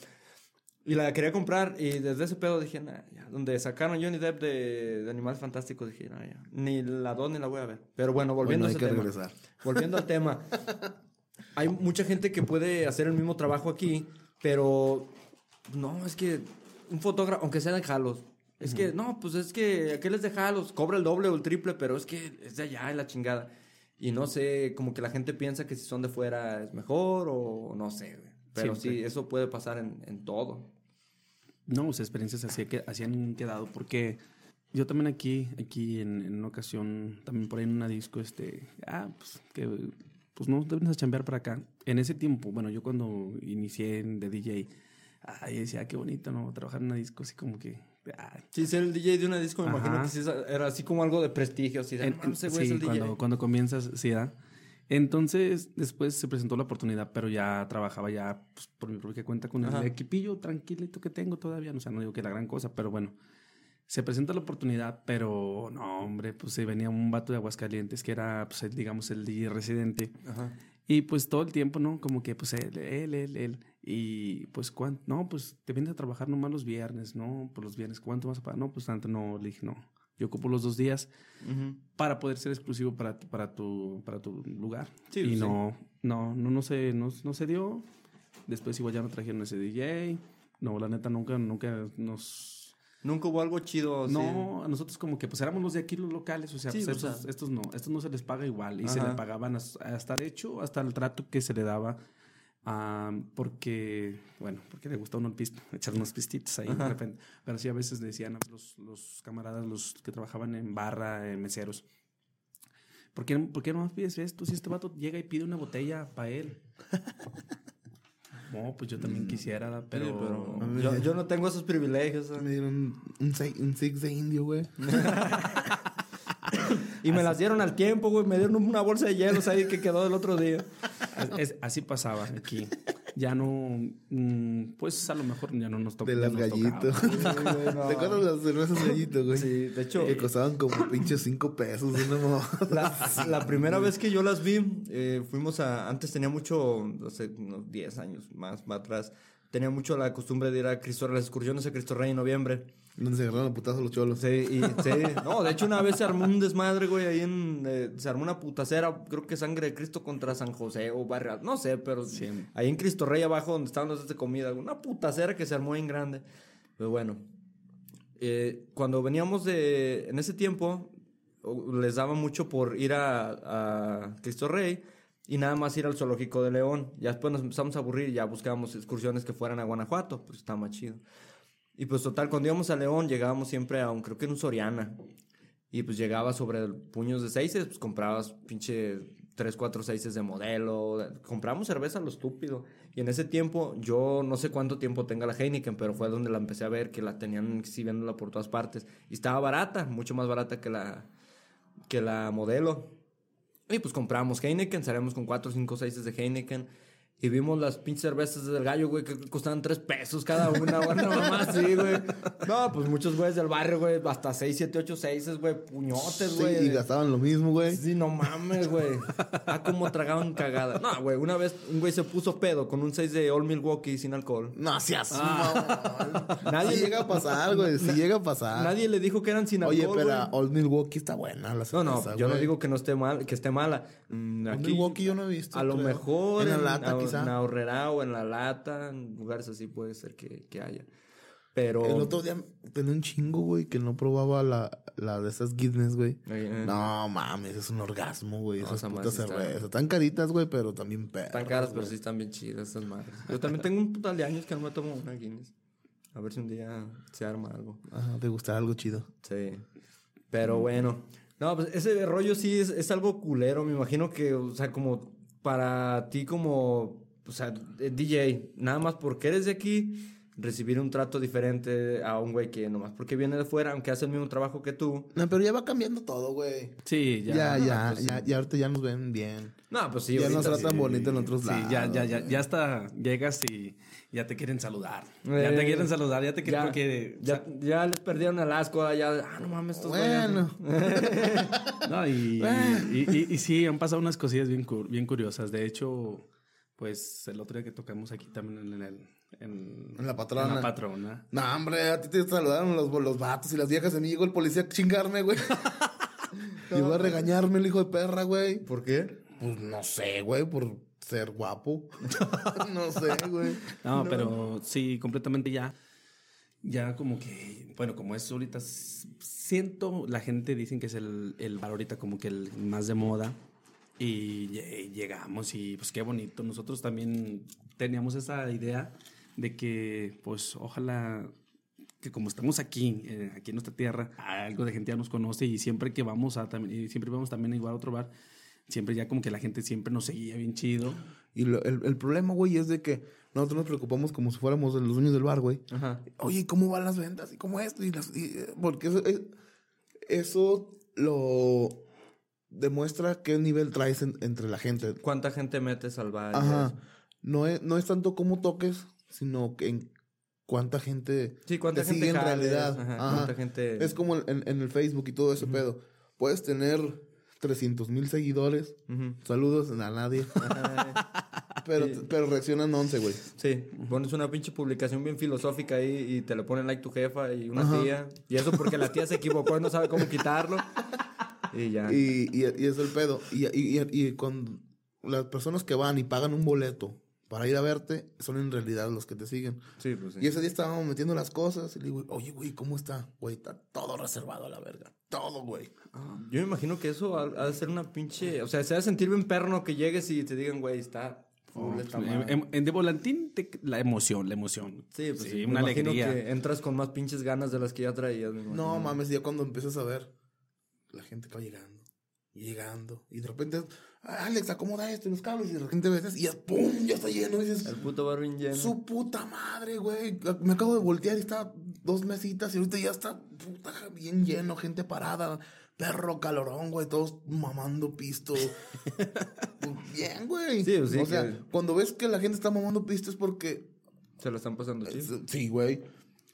Y la quería comprar y desde ese pedo dije, nah, ya. Donde sacaron Johnny Depp de, de Animales Fantásticos, dije, nah, ya. Ni la dos ni la voy a ver. Pero bueno, volviendo Bueno, hay a ese que tema. regresar. Volviendo al tema. Hay mucha gente que puede hacer el mismo trabajo aquí, pero no, es que un fotógrafo, aunque sea de Jalos, es que, no, pues es que aquel es de Jalos, cobra el doble o el triple, pero es que es de allá, es la chingada. Y no sé, como que la gente piensa que si son de fuera es mejor o no sé, güey. Pero sí, eso puede pasar en, en todo. No, pues experiencias así, que, así han quedado, porque yo también aquí, aquí en, en una ocasión, también por ahí en una disco, este, ah, pues que, pues no, debes a chambear para acá. En ese tiempo, bueno, yo cuando inicié de DJ, ay, decía, "Ah, qué bonito, ¿no? Trabajar en una disco así como que, ay, Sí, ser el DJ de una disco, me Ajá. imagino que sí era así como algo de prestigio, así de, En- "No, ese güey sí, es el cuando, DJ. cuando comienzas, sí, ¿da? Entonces, después se presentó la oportunidad, pero ya trabajaba ya pues, por mi propia cuenta con Ajá. el equipillo tranquilito que tengo todavía. O sea, no digo que la gran cosa, pero bueno. Se presenta la oportunidad, pero no, hombre, pues se venía un vato de Aguascalientes que era, pues, el, digamos, el DJ residente. Ajá. Y pues todo el tiempo, ¿no? Como que pues él, él, él, él. Y pues, ¿cuánto? No, pues te vienes a trabajar nomás los viernes, ¿no? Por los viernes, ¿cuánto vas a pagar? No, pues tanto, no, le dije, no. Yo ocupo los dos días Ujú. para poder ser exclusivo para, tu- para, tu, para tu lugar. Sí, y sí. no, no, no, no se, no, no se dio. Después igual ya no trajeron ese DJ. No, la neta nunca, nunca nos... Nunca hubo algo chido. No, nosotros como que pues éramos los de aquí, los locales. O sea, Sí, pues, o estos, sea. estos no, estos no se les paga igual. Y se Ajá. le pagaban as- hasta, de hecho, hasta el trato que se le daba. ah, porque, bueno, porque le gusta uno el pisto, echar unos pistitos ahí de repente. Pero sí, a veces decían los, los camaradas, los que trabajaban en barra, en meseros, ¿por qué, ¿por qué no pides esto? Si este vato llega y pide una botella para él. No, pues yo también quisiera, ¿verdad? pero... Sí, pero mí- yo, yo no tengo esos privilegios. Me dieron un, six de indio, güey. Y me las dieron al tiempo, güey. Me dieron una bolsa de hielos ahí que quedó del otro día. Es- es- así pasaba aquí. Ya no, mm, pues a lo mejor ya no nos toca. De las gallitos. ¿Te acuerdas las cervezas gallitos, güey? Sí, de hecho, Que costaban como pinches cinco pesos. mamá. la, la primera vez que yo las vi, eh, fuimos a. Antes tenía mucho, hace unos 10 años más, más atrás. Tenía mucho la costumbre de ir a Cristo, a las excursiones a Cristo Rey en noviembre. Donde se agarraron a putazos los cholos. Sí, y, sí. No, de hecho, una vez se armó un desmadre, güey, ahí en. eh, se armó una putacera, creo que sangre de Cristo contra San José o Barrio. No sé, pero. Ahí en Cristo Rey abajo, donde estaban los de comida, una putacera que se armó en grande. Pero bueno. eh, cuando veníamos de. En ese tiempo, les daba mucho por ir a, a Cristo Rey y nada más ir al zoológico de León. Ya después nos empezamos a aburrir y ya buscábamos excursiones que fueran a Guanajuato, pues está más chido. Y pues total, cuando íbamos a León llegábamos siempre a un, creo que en un Soriana. Y pues llegaba sobre puños de seises, pues comprabas pinche 3, 4 seises de modelo. Compramos cerveza a lo estúpido. Y en ese tiempo, yo no sé cuánto tiempo tenga la Heineken, pero fue donde la empecé a ver, que la tenían exhibiéndola por todas partes. Y estaba barata, mucho más barata que la, que la modelo. Y pues compramos Heineken, salíamos con 4, 5, 6 de Heineken. Y vimos las pinches cervezas del gallo, güey, que costaban 3 pesos cada una, güey, mamá así, güey. No, pues muchos güeyes del barrio, güey, hasta 6, 7, 8, 6, güey, puñotes, Sí, güey. y gastaban lo mismo, güey. Sí, no mames, güey. Ah, cómo tragaban cagada. No, güey, una vez un güey se puso pedo con un 6 de Old Milwaukee sin alcohol. No seas Nadie- Nadie llega a pasar, güey. Sí llega a pasar. Nadie le dijo que eran sin alcohol, Oye, pero güey. Old Milwaukee está buena la No, no, cerveza, yo no digo que no esté mal, que esté mala. Mm, Old aquí- Milwaukee yo no he visto. A lo mejor En la lata, a- quizá. En la horrera o en la lata, en lugares así puede ser que, que haya. Pero. El otro día tenía un chingo, güey, que no probaba la, la de esas Guinness, güey. Eh. No mames, es un orgasmo, güey. No, esas esa putas sí está- cervezas. Están caritas, güey, pero también perras. Están caras, pero güey. sí están bien chidas estas madres. Yo también tengo un putal de años que no me tomo una Guinness. A ver si un día se arma algo. Ajá, te gusta algo chido. Sí. Pero bueno. No, pues ese rollo sí es, es algo culero. Me imagino que, o sea, como para ti como, o sea, eh, DJ, nada más porque eres de aquí, recibir un trato diferente a un güey que nomás porque viene de fuera, aunque hace el mismo trabajo que tú. No, pero ya va cambiando todo, güey. Sí, ya. Ya, ya, pues ya, ya, ahorita ya nos ven bien. No, pues sí. ya nos tratan sí. bonito en otros Sí, lados. ya, ya, ya, ya hasta llegas y ya te quieren saludar. ya Eh, te quieren saludar, ya te quieren Ya, porque... ya, ya les perdieron el asco, ya, ah, no mames, estos güeyes. Bueno, No, y, y, y- y sí, han pasado unas cosillas bien, bien curiosas. De hecho, pues el otro día que tocamos aquí también en el... En, En la patrona. En la patrona. no, hombre, a ti te saludaron los, los vatos y las viejas. A mí llegó el policía a chingarme, güey. Llegó a regañarme el hijo de perra, güey. ¿Por qué? Pues no sé, güey, por ser guapo. no sé, güey. No, pero sí, completamente ya. Ya como que, bueno, como es ahorita, siento, la gente dicen que es el, el bar ahorita como que el más de moda. Y lle- llegamos y pues qué bonito. Nosotros también teníamos esa idea de que pues ojalá que como estamos aquí, eh, aquí en nuestra tierra, algo de gente ya nos conoce y siempre que vamos a también, y siempre vamos también igual a otro bar, siempre ya como que la gente siempre nos seguía bien chido. Y lo- el, el problema, güey, es de que nosotros nos preocupamos como si fuéramos los dueños del bar, güey. Ajá. Oye, ¿y ¿cómo van las ventas? ¿Y cómo esto? Y las, y, eh, porque eso, es- eso lo demuestra qué nivel traes en- entre la gente. ¿Cuánta gente metes al Ajá. eso? No es, no es tanto cómo toques, sino que en cuánta gente Sí, cuánta te gente sigue en realidad. ajá, Ajá. cuánta gente... Es como en, en el Facebook y todo ese pedo. Puedes tener 300 mil seguidores. Saludos a nadie. pero, pero reaccionan 11, güey. Sí, pones una pinche publicación bien filosófica ahí y te le ponen like tu jefa y una tía. Y eso porque la tía se equivocó y no sabe cómo quitarlo. Y ya. Y, y, y es el pedo. Y, y, y, y con las personas que van y pagan un boleto para ir a verte, son en realidad los que te siguen. Sí, pues sí. Y ese día estábamos metiendo las cosas y le digo, oye, güey, ¿cómo está? Güey, está todo reservado a la verga. Todo, güey. Yo me imagino que eso ha, ha de ser una pinche. O sea, se ha de sentir bien perno que llegues y te digan, güey, está madre". En, en de volantín, te- la emoción, la emoción. Sí, pues sí. una me imagino alegría. que entras con más pinches ganas de las que ya traías. No, mames, ya cuando empiezas a ver la gente que va llegando y llegando y de repente, "Ah, Alex, acomoda esto y los cables y de repente ves y ya, ¡pum! Ya está lleno. Y dices, El puto bar bien lleno. su puta madre, güey. Me acabo de voltear y está dos mesitas y ahorita ya está puta bien lleno, gente parada. Perro calorón, güey, todos mamando pisto. Pues, bien, güey. Sí, pues sí, O sea, que- cuando ves que la gente está mamando pisto es porque Se lo están pasando chido. Sí, güey.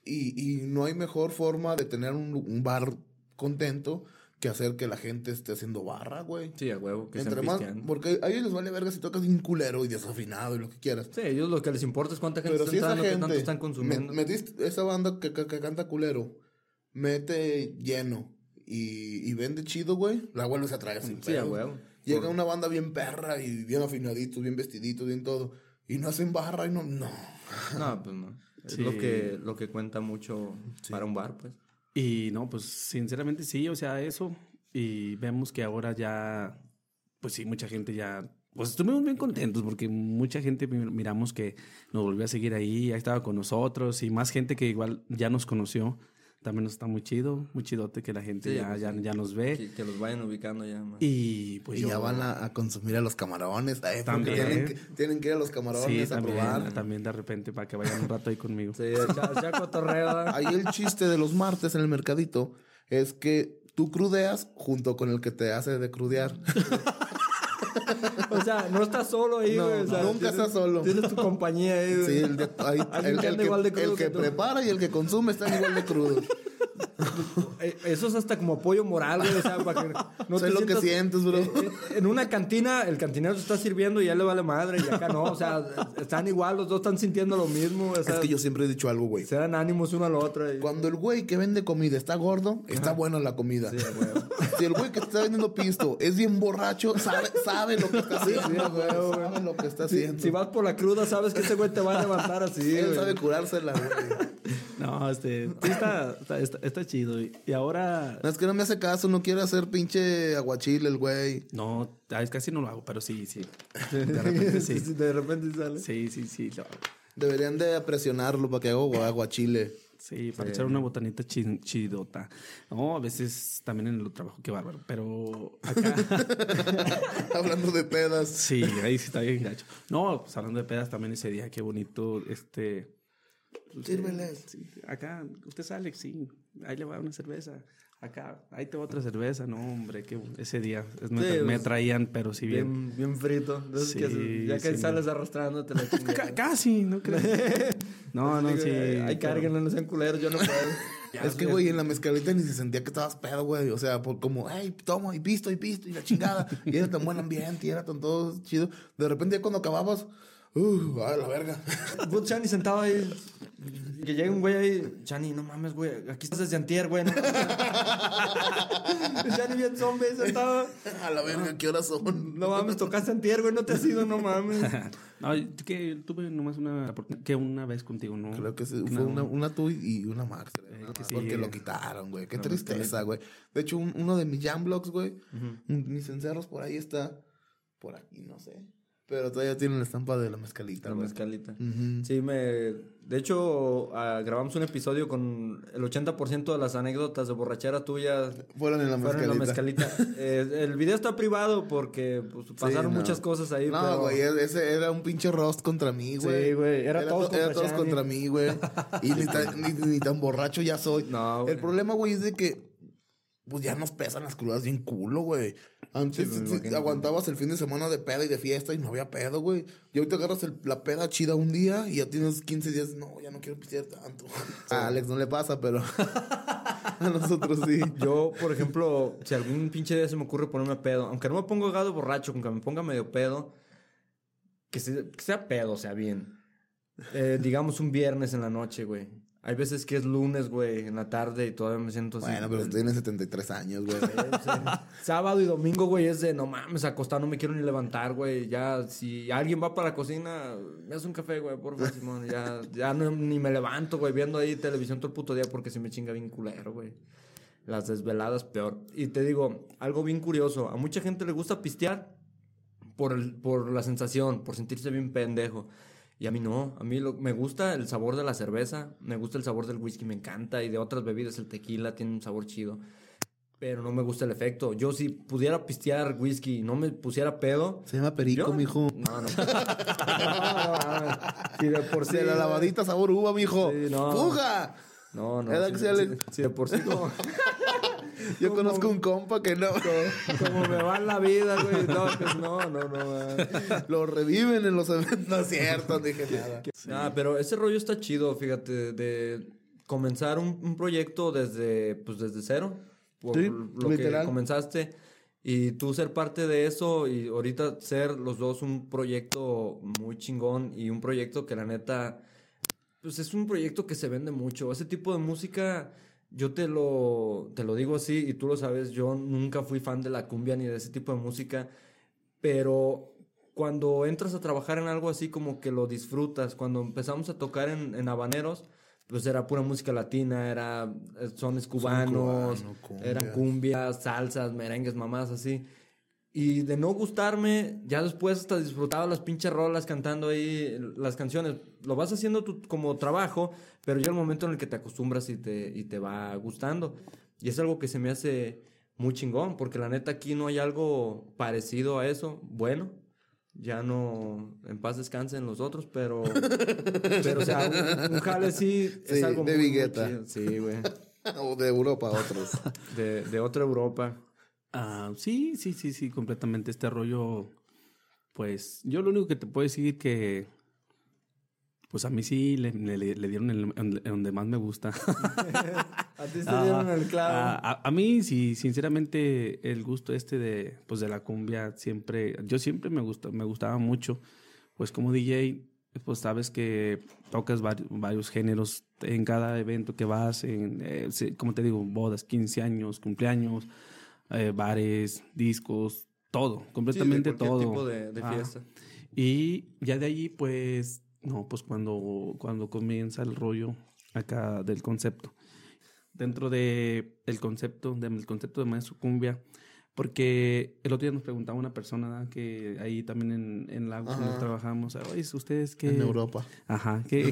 Y, y no hay mejor forma de tener un, un bar contento que hacer que la gente esté haciendo barra, güey. Sí, a huevo, que Entre más, porque a ellos les vale verga si tocas un culero y desafinado y lo que quieras. Sí, ellos lo que les importa es cuánta gente Pero está si esa gente tanto están me- consumiendo. metiste esa banda que, que- que canta culero, mete lleno y, y vende chido, güey, la vuelves a traer sin Sí, a huevo. Llega Por- una banda bien perra y bien afinaditos, bien vestiditos, bien todo. Y no hacen barra y no, no. No, pues no. Es Sí. lo que, lo que cuenta mucho para un bar, pues. Y no, pues sinceramente sí, o sea, eso. Y vemos que ahora ya, pues sí, mucha gente ya, pues estuvimos bien contentos porque mucha gente mi- miramos que nos volvió a seguir ahí, ya estaba con nosotros y más gente que igual ya nos conoció. También nos está muy chido, muy chidote que la gente Sí, ya, pues ya, sí. ya nos ve. Que, que los vayan ubicando ya más. Y pues y yo- ya van a, a consumir a los camarones. eh, También. Tienen que, tienen que ir a los Sí, camarones a también, probar. también de repente para que vayan un rato ahí conmigo. Sí, ya, ya cotorreo. ¿verdad? Ahí el chiste de los martes en el mercadito es que tú crudeas junto con el que te hace de crudear. O sea, no estás solo ahí, No, güey. o sea, nunca tienes- estás solo. Tienes tu compañía ahí, güey. Sí, el, de- ahí- el- que el anda que, igual de crudo el que que tú. prepara y el que consume están igual de crudos. Eh, Eso es hasta como apoyo moral, güey. O sea, para que no Sé te lo que sientes, bro. Eh, eh, En una cantina, el cantinero te está sirviendo y ya le vale madre. Y acá no. O sea, están igual, los dos están sintiendo lo mismo. O sea, Es que yo siempre he dicho algo, güey. se dan ánimos uno al otro. y- Cuando el güey que vende comida está gordo, está buena la comida. Si el güey que te está vendiendo pisto es bien borracho, sabe, sabe lo que está haciendo, güey. Sabe lo que está haciendo. Si vas por la cruda, sabes que ese güey te va a levantar así, Él sabe curársela, güey. No, este, sí está, está, está- está chido. Y ahora, No, es que no me hace caso, no quiere hacer pinche aguachile el güey. no, veces casi no lo hago, pero sí, sí. De repente sí. De repente sale. Sí, sí, sí. lo hago. Deberían de presionarlo para que haga aguachile. Sí, para echar una botanita chi- chidota. No, a veces también en el trabajo, qué bárbaro. Pero acá, Hablando de pedas. sí, ahí sí está bien gacho. No, pues hablando de pedas también ese día, qué bonito, este... Sírveles. Sí, acá, usted es Alex, sí. Ahí le va una cerveza. Acá, ahí te va otra cerveza. No, hombre, que ese día es- me, pues, traían, pero sí bien. Bien, bien frito. Entonces, Sí, que, ya que sí, sales arrastrándote la casi, no creo. no, no, Digo, sí. Ay, pero- cárguenlo, no sean culeros, yo no puedo. es que, güey, en la mezcalita ni se sentía que estabas pedo, güey. O sea, por como, hey, tomo y pisto y pisto y la chingada. y era tan buen ambiente y era tan todo chido. De repente, ya cuando acababas, uh, a la verga. Put Chani sentado ahí. Que llega un güey ahí. Chani, no mames, güey. Aquí estás desde antier, güey. No. Chani bien zombie sentado. a la verga, ¿qué horas son? No mames, tocaste antier, güey. No te has ido, no mames. No, que tuve nomás una que una vez contigo, ¿no? Creo que sí, fue una, una tú y una creo, Eh, sí. porque lo quitaron, güey. Qué tristeza, güey. De hecho, un- uno de mis jam blogs, güey, mis encerros por ahí está. Por aquí, no sé. Pero todavía tiene la estampa de la mezcalita, La güey. mezcalita. Sí, me... De hecho, ah, grabamos un episodio con el 80% de las anécdotas de borrachera tuya Fueron en la fueron en la mezcalita. mezcalita. Eh, el video está privado porque pues, pasaron no. muchas cosas ahí. No, pero- güey, e- ese era un pinche roast contra mí, güey. Sí, güey, era todos to- era contra todos Shani. contra mí, güey. Y ni tan, ni, ni tan borracho ya soy. No, güey. El problema, güey, es de que pues ya nos pesan las crudas bien culo, güey. Antes Sí, aguantabas el fin de semana de peda y de fiesta y no había pedo, güey. Y ahorita agarras el- la peda chida un día y ya tienes 15 días. No, ya no quiero pistear tanto. A Alex no le pasa, pero. A nosotros sí. Yo, por ejemplo, si algún pinche día se me ocurre ponerme a pedo, aunque no me ponga gado borracho, aunque me ponga medio pedo, que, se- que sea pedo, o sea, bien. Eh, digamos un viernes en la noche, güey. Hay veces que es lunes, güey, en la tarde y todavía me siento así. Bueno, pero tiene 73 años, güey. Sábado y domingo, güey, es de no mames, acostar, no me quiero ni levantar, güey. Ya, si alguien va para la cocina, me hace un café, güey, por favor, Simón. Ya, ya no- ni me levanto, güey, viendo ahí televisión todo el puto día porque se me chinga bien culero, güey. Las desveladas peor. Y te digo, algo bien curioso. A mucha gente le gusta pistear por, el, por la sensación, por sentirse bien pendejo. Y a mí no, a mí lo- me gusta el sabor de la cerveza, me gusta el sabor del whisky, me encanta, y de otras bebidas, el tequila tiene un sabor chido. Pero no me gusta el efecto. Yo si pudiera pistear whisky y no me pusiera pedo... Se llama perico, yo- mijo. No, no. no, no, no. Si de por sí... De la lavadita sabor uva, mijo. Sí, no. ¡Fuga! No, no. ¿Verdad si- que se le- si- si de por sí como... Yo conozco un compa que no. Como me va en la vida, güey. No, pues no, no, no. man. Lo reviven en los eventos. No es cierto, no dije nada. Ah, pero ese rollo está chido, fíjate, de comenzar un, un proyecto desde, pues desde cero, por Sí, lo literal. que comenzaste, y tú ser parte de eso y ahorita ser los dos un proyecto muy chingón y un proyecto que la neta, pues es un proyecto que se vende mucho. Ese tipo de música, yo te lo, te lo digo así y tú lo sabes, yo nunca fui fan de la cumbia ni de ese tipo de música, pero cuando entras a trabajar en algo así como que lo disfrutas, cuando empezamos a tocar en, en habaneros, pues era pura música latina, era eh, sones cubanos, cubano, eran cumbias, salsas, merengues, mamás así. Y de no gustarme, ya después hasta disfrutaba las pinches rolas cantando ahí las canciones. Lo vas haciendo tú como trabajo, pero llega el momento en el que te acostumbras y te, y te va gustando. Y es algo que se me hace muy chingón, porque la neta aquí no hay algo parecido a eso. Bueno, ya no en paz descansen los otros, pero, pero o sea, un, un jale sí, Sí, es algo de muy, muy Vigueta. chido. Sí, güey. O de Europa, otros. De, de otra Europa. Ah, sí, sí, sí, sí, completamente. Este rollo, pues, yo lo único que te puedo decir que, pues a mí sí le, le- le dieron en, en- en donde más me gusta. A ti te Ah, dieron el clavo. A, mí, sí, sinceramente, el gusto este de, pues, de la cumbia siempre, yo siempre me gusta, me gustaba mucho. Pues como DJ, pues sabes que tocas vari- varios géneros en cada evento que vas, en, eh, como te digo, bodas, 15 años, cumpleaños, eh, bares, discos, todo, completamente todo. tipo de- de Ah. fiesta. Y ya de allí, pues, no, pues cuando, cuando comienza el rollo acá del concepto. Dentro de el concepto, del concepto de maestro cumbia, porque el otro día nos preguntaba una persona que ahí también en, en Lagos donde trabajamos, oye, ¿ustedes qué? En Europa. Ajá, ¿qué, qué,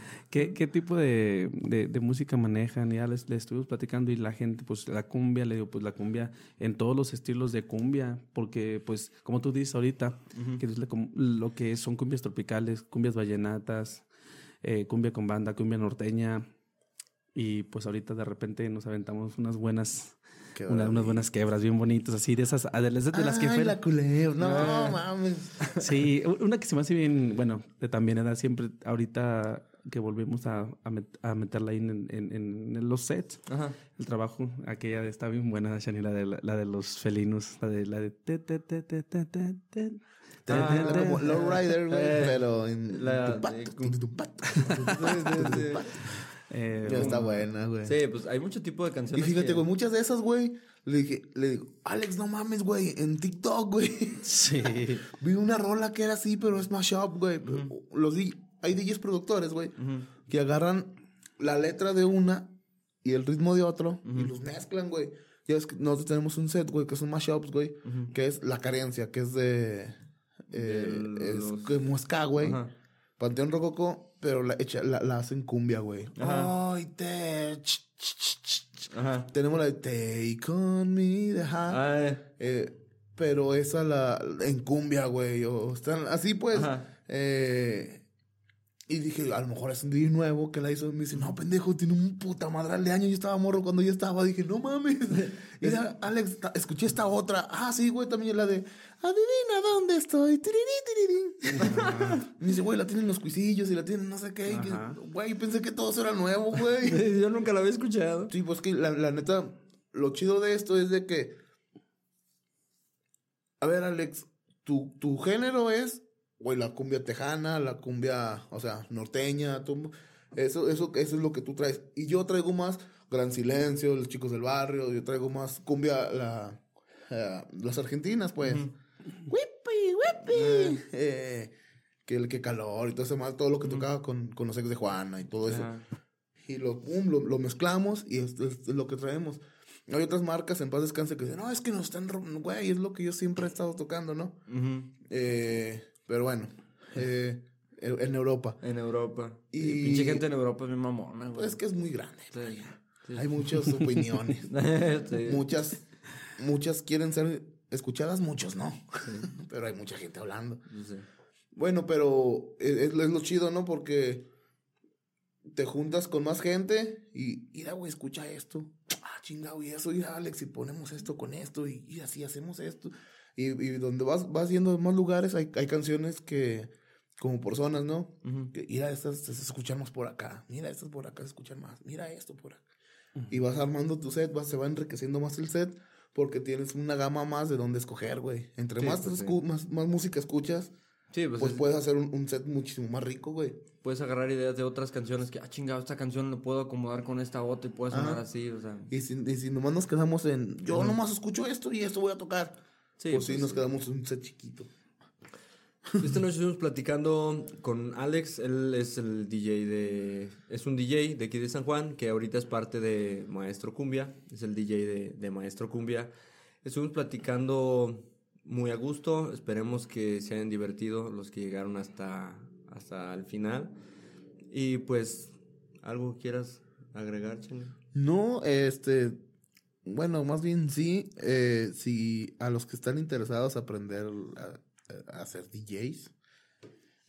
qué- qué tipo de, de- de música manejan? Y ya les, les estuvimos platicando y la gente, pues la cumbia, le digo, pues la cumbia en todos los estilos de cumbia, porque pues como tú dices ahorita, que es la lo que son cumbias tropicales, cumbias vallenatas, eh, cumbia con banda, cumbia norteña, y pues ahorita de repente nos aventamos unas buenas... Una- unas buenas quebras bien bonitas, así de esas, de las, de las que fueron. la culebra. No, Ah. mames. Sí, una que se me hace bien, bueno, de también era siempre, ahorita que volvemos a, a, met- a meterla ahí en, en- en los sets, Ajá. el trabajo, aquella está bien buena, Shani, la de, la, la de los felinos, la de... La de Lowrider, güey, Eh, pero en Eh, Ya está buena, güey. Sí, pues hay mucho tipo de Y canciones. fíjate, que- güey, muchas de esas, güey, le dije, le digo, Alex, no mames, güey, en TikTok, güey. Sí. Vi una rola que era así, pero es mashup, güey. Los di- hay DJs productores, güey, que agarran la letra de una y el ritmo de otro y los mezclan, güey. Ya es que nosotros tenemos un set, güey, que son mashups, güey, que es La Carencia, que es de... eh, De es como ska, güey. Panteón Rococó, pero la, hecha, la, la hacen cumbia, güey. Ay, te... ch, ch, ch, ch, ch. Ajá. Tenemos la de Take on me. Ah, eh. Pero esa la en cumbia, güey. O están así pues. Eh, Y dije, a lo mejor es un DJ nuevo que la hizo. Me dice, no, pendejo, tiene un puta madral de años. Yo estaba morro cuando yo estaba. Dije, no mames. Y dice, Alex, escuché esta otra. Ah, sí, güey, también la de, adivina dónde estoy. Tirirí, tirirí. Me dice, güey, la tienen los cuisillos y la tienen no sé qué. Güey, pensé que todo eso era nuevo, güey. Yo nunca la había escuchado. Sí, pues que la, la neta, lo chido de esto es de que. A ver, Alex, tu, tu género es, güey, la cumbia tejana, la cumbia, o sea, norteña, tú- eso, eso, eso es lo que tú traes. Y yo traigo más Gran Silencio, los chicos del barrio, yo traigo más cumbia, la, eh, las argentinas, pues. Whippy, whippy. Eh, que, que calor y todo eso más, todo lo que tocaba con, con los ex de Juana y todo eso. Ajá. Y lo, pum, lo, lo mezclamos y esto es lo que traemos. Hay otras marcas en paz descanse que dicen, no, es que nos están güey, es lo que yo siempre he estado tocando, ¿no? Ujú. Eh, pero bueno, eh, en Europa. En Europa. Y- Y... Pinche gente en Europa es bien mamona, güey. Pues es que es muy grande. Sí. Sí. Hay muchas opiniones. Sí. muchas, muchas quieren ser escuchadas, muchos no. pero hay mucha gente hablando. Sí. Bueno, pero es, es lo chido, ¿no? Porque te juntas con más gente y, mira, güey, escucha esto. Ah, chingado, y eso, y Alex, y ponemos esto con esto, y, y así hacemos esto. Y, y donde vas, vas yendo a más lugares, hay, hay canciones que, como por zonas, ¿no? Que, mira, estas se escuchan más por acá, mira, estas por acá se escuchan más, mira esto por acá. Y vas armando tu set, vas, se va enriqueciendo más el set, porque tienes una gama más de dónde escoger, güey. Entre Sí, más, pues, sí. más, más música escuchas, Sí, pues, pues es- puedes hacer un, un set muchísimo más rico, güey. puedes agarrar ideas de otras canciones que, ah, chingado, esta canción lo puedo acomodar con esta otra y puede sonar Ajá. así, o sea. Y si, y si nomás nos quedamos en, yo nomás escucho esto y esto voy a tocar. Sí, pues sí, pues, nos quedamos en un set chiquito. Esta noche estuvimos platicando con Alex, él es el DJ de... Es un DJ de aquí de San Juan, que ahorita es parte de Maestro Cumbia, es el DJ de, Maestro Cumbia. Estuvimos platicando muy a gusto, esperemos que se hayan divertido los que llegaron hasta, hasta el final. Y pues, ¿algo quieras agregar, Changa? No, este, bueno, más bien sí, eh, si a los que están interesados aprender a hacer DJs,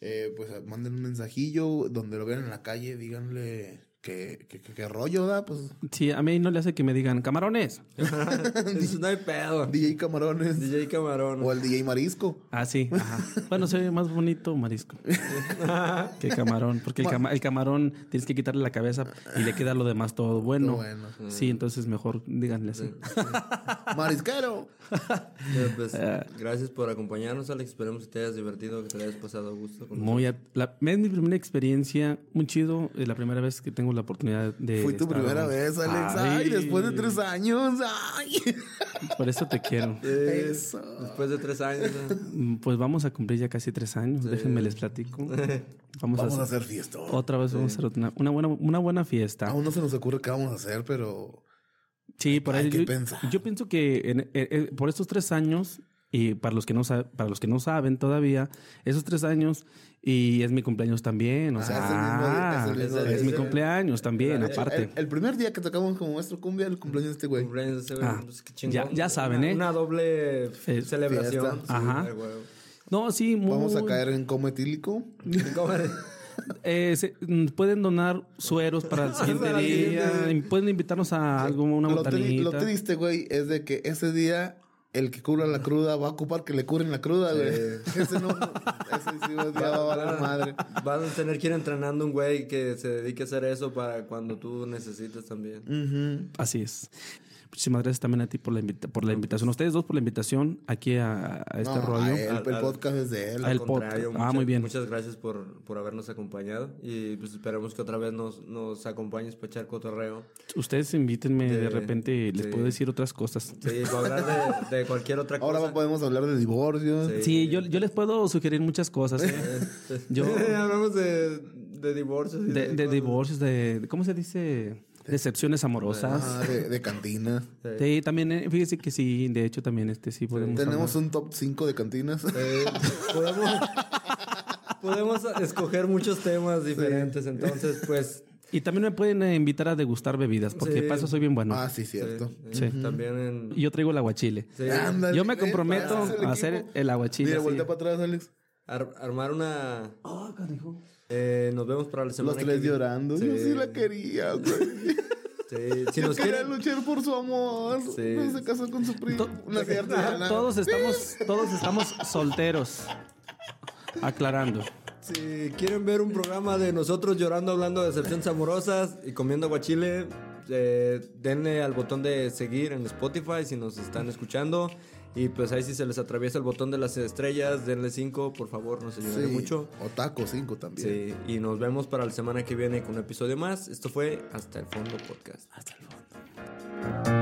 eh, pues manden un mensajillo donde lo vean en la calle, díganle que, que, que- que rollo da, pues Sí, a mí no le hace que me digan camarones. Eso no hay pedo. DJ Camarones DJ Camarón. o el DJ Marisco. Ah, sí. Ajá. Bueno, se ve más bonito marisco que camarón. Porque el, cama- el camarón tienes que quitarle la cabeza y le queda lo demás todo bueno. Todo bueno. Sí, entonces mejor díganle así. Marisquero. Pero, pues, Eh. gracias por acompañarnos, Alex. Esperemos que te hayas divertido, que te hayas pasado a gusto. con Muy a- la, es mi primera experiencia, muy chido. Es la primera vez que tengo la oportunidad de. Fue tu estar- primera vez, Alex. Ay, después de tres años. Ay. Por eso te quiero. Eso. Después de tres años. ¿eh? Pues vamos a cumplir ya casi tres años. Déjenme les platico. Vamos, Vamos a a hacer fiesta. otra vez vamos a hacer una, una buena una buena fiesta. Aún no se nos ocurre qué vamos a hacer, pero Sí, por ahí yo, yo pienso que en- eh, eh, por estos tres años y para los que no para los que no saben todavía esos tres años y es mi cumpleaños también, o Ah, sea, es mismo mi cumpleaños también, aparte. el- el primer día que tocamos como maestro cumbia, el cumpleaños de este güey. Cumpleaños de ese güey, Ah, pues, qué chingón. ya- ya saben, Una- ¿eh? Una doble Fe- celebración. fiesta. Ajá. de huevo. No, sí, muy, Vamos a caer en coma etílico. Eh, se- mm, pueden donar sueros para el siguiente día, pueden invitarnos a algo, una lo, tri- lo triste, güey, es de que ese día el que cura la cruda va a ocupar que le curen la cruda, güey. Ese no, ese sí va va a valer madre. Vas a tener que ir entrenando un güey que se dedique a hacer eso para cuando tú necesites también. Así es. Muchísimas gracias también a ti por la, invita- por la invitación. A ustedes dos por la invitación aquí a, a este No, rollo. a él, el podcast es de él. Al contrario, podcast. Ah, muchas- muy bien. Muchas gracias por, por habernos acompañado y pues esperemos que otra vez nos, nos acompañes para echar cotorreo. Ustedes invítenme de De- repente, les sí. puedo decir otras cosas. Sí, para hablar de, de cualquier otra cosa. Ahora podemos hablar de divorcios. Sí. Sí, yo, yo les puedo sugerir muchas cosas. ¿eh? Yo- Hablamos de, de divorcios. y De, de divorcios, de- ¿cómo se dice? Decepciones amorosas. Ah, de, de cantina. Sí, también, eh, fíjese que sí, de hecho también este sí podemos Tenemos hablar. un top 5 de cantinas. Eh, podemos, podemos escoger muchos temas diferentes, entonces pues... Y también me pueden eh, invitar a degustar bebidas, porque Sí. para eso soy bien bueno. Ah, sí, cierto. Sí, Sí. También en... Yo traigo el aguachile. Sí. Ándale, Yo me comprometo a hacer el aguachile. Mira, voltea para atrás, Alex. ar- armar una. Ah, canijo. Eh, nos vemos para la semana Los tres llorando. Yo sí la quería, güey. Sí, Si Yo nos quería quieren. luchar por su amor. Sí. No se casó con su primo. Todos estamos, todos estamos solteros. Aclarando. Si quieren ver un programa de nosotros llorando, hablando de decepciones amorosas y comiendo aguachile, eh, denle al botón de seguir en Spotify si nos están escuchando. Y pues ahí si se les atraviesa el botón de las estrellas, denle 5, por favor, nos ayudaría Sí. mucho. O Taco 5 también. Sí, y nos vemos para la semana que viene con un episodio más. Esto fue Hasta el Fondo Podcast. Hasta el fondo.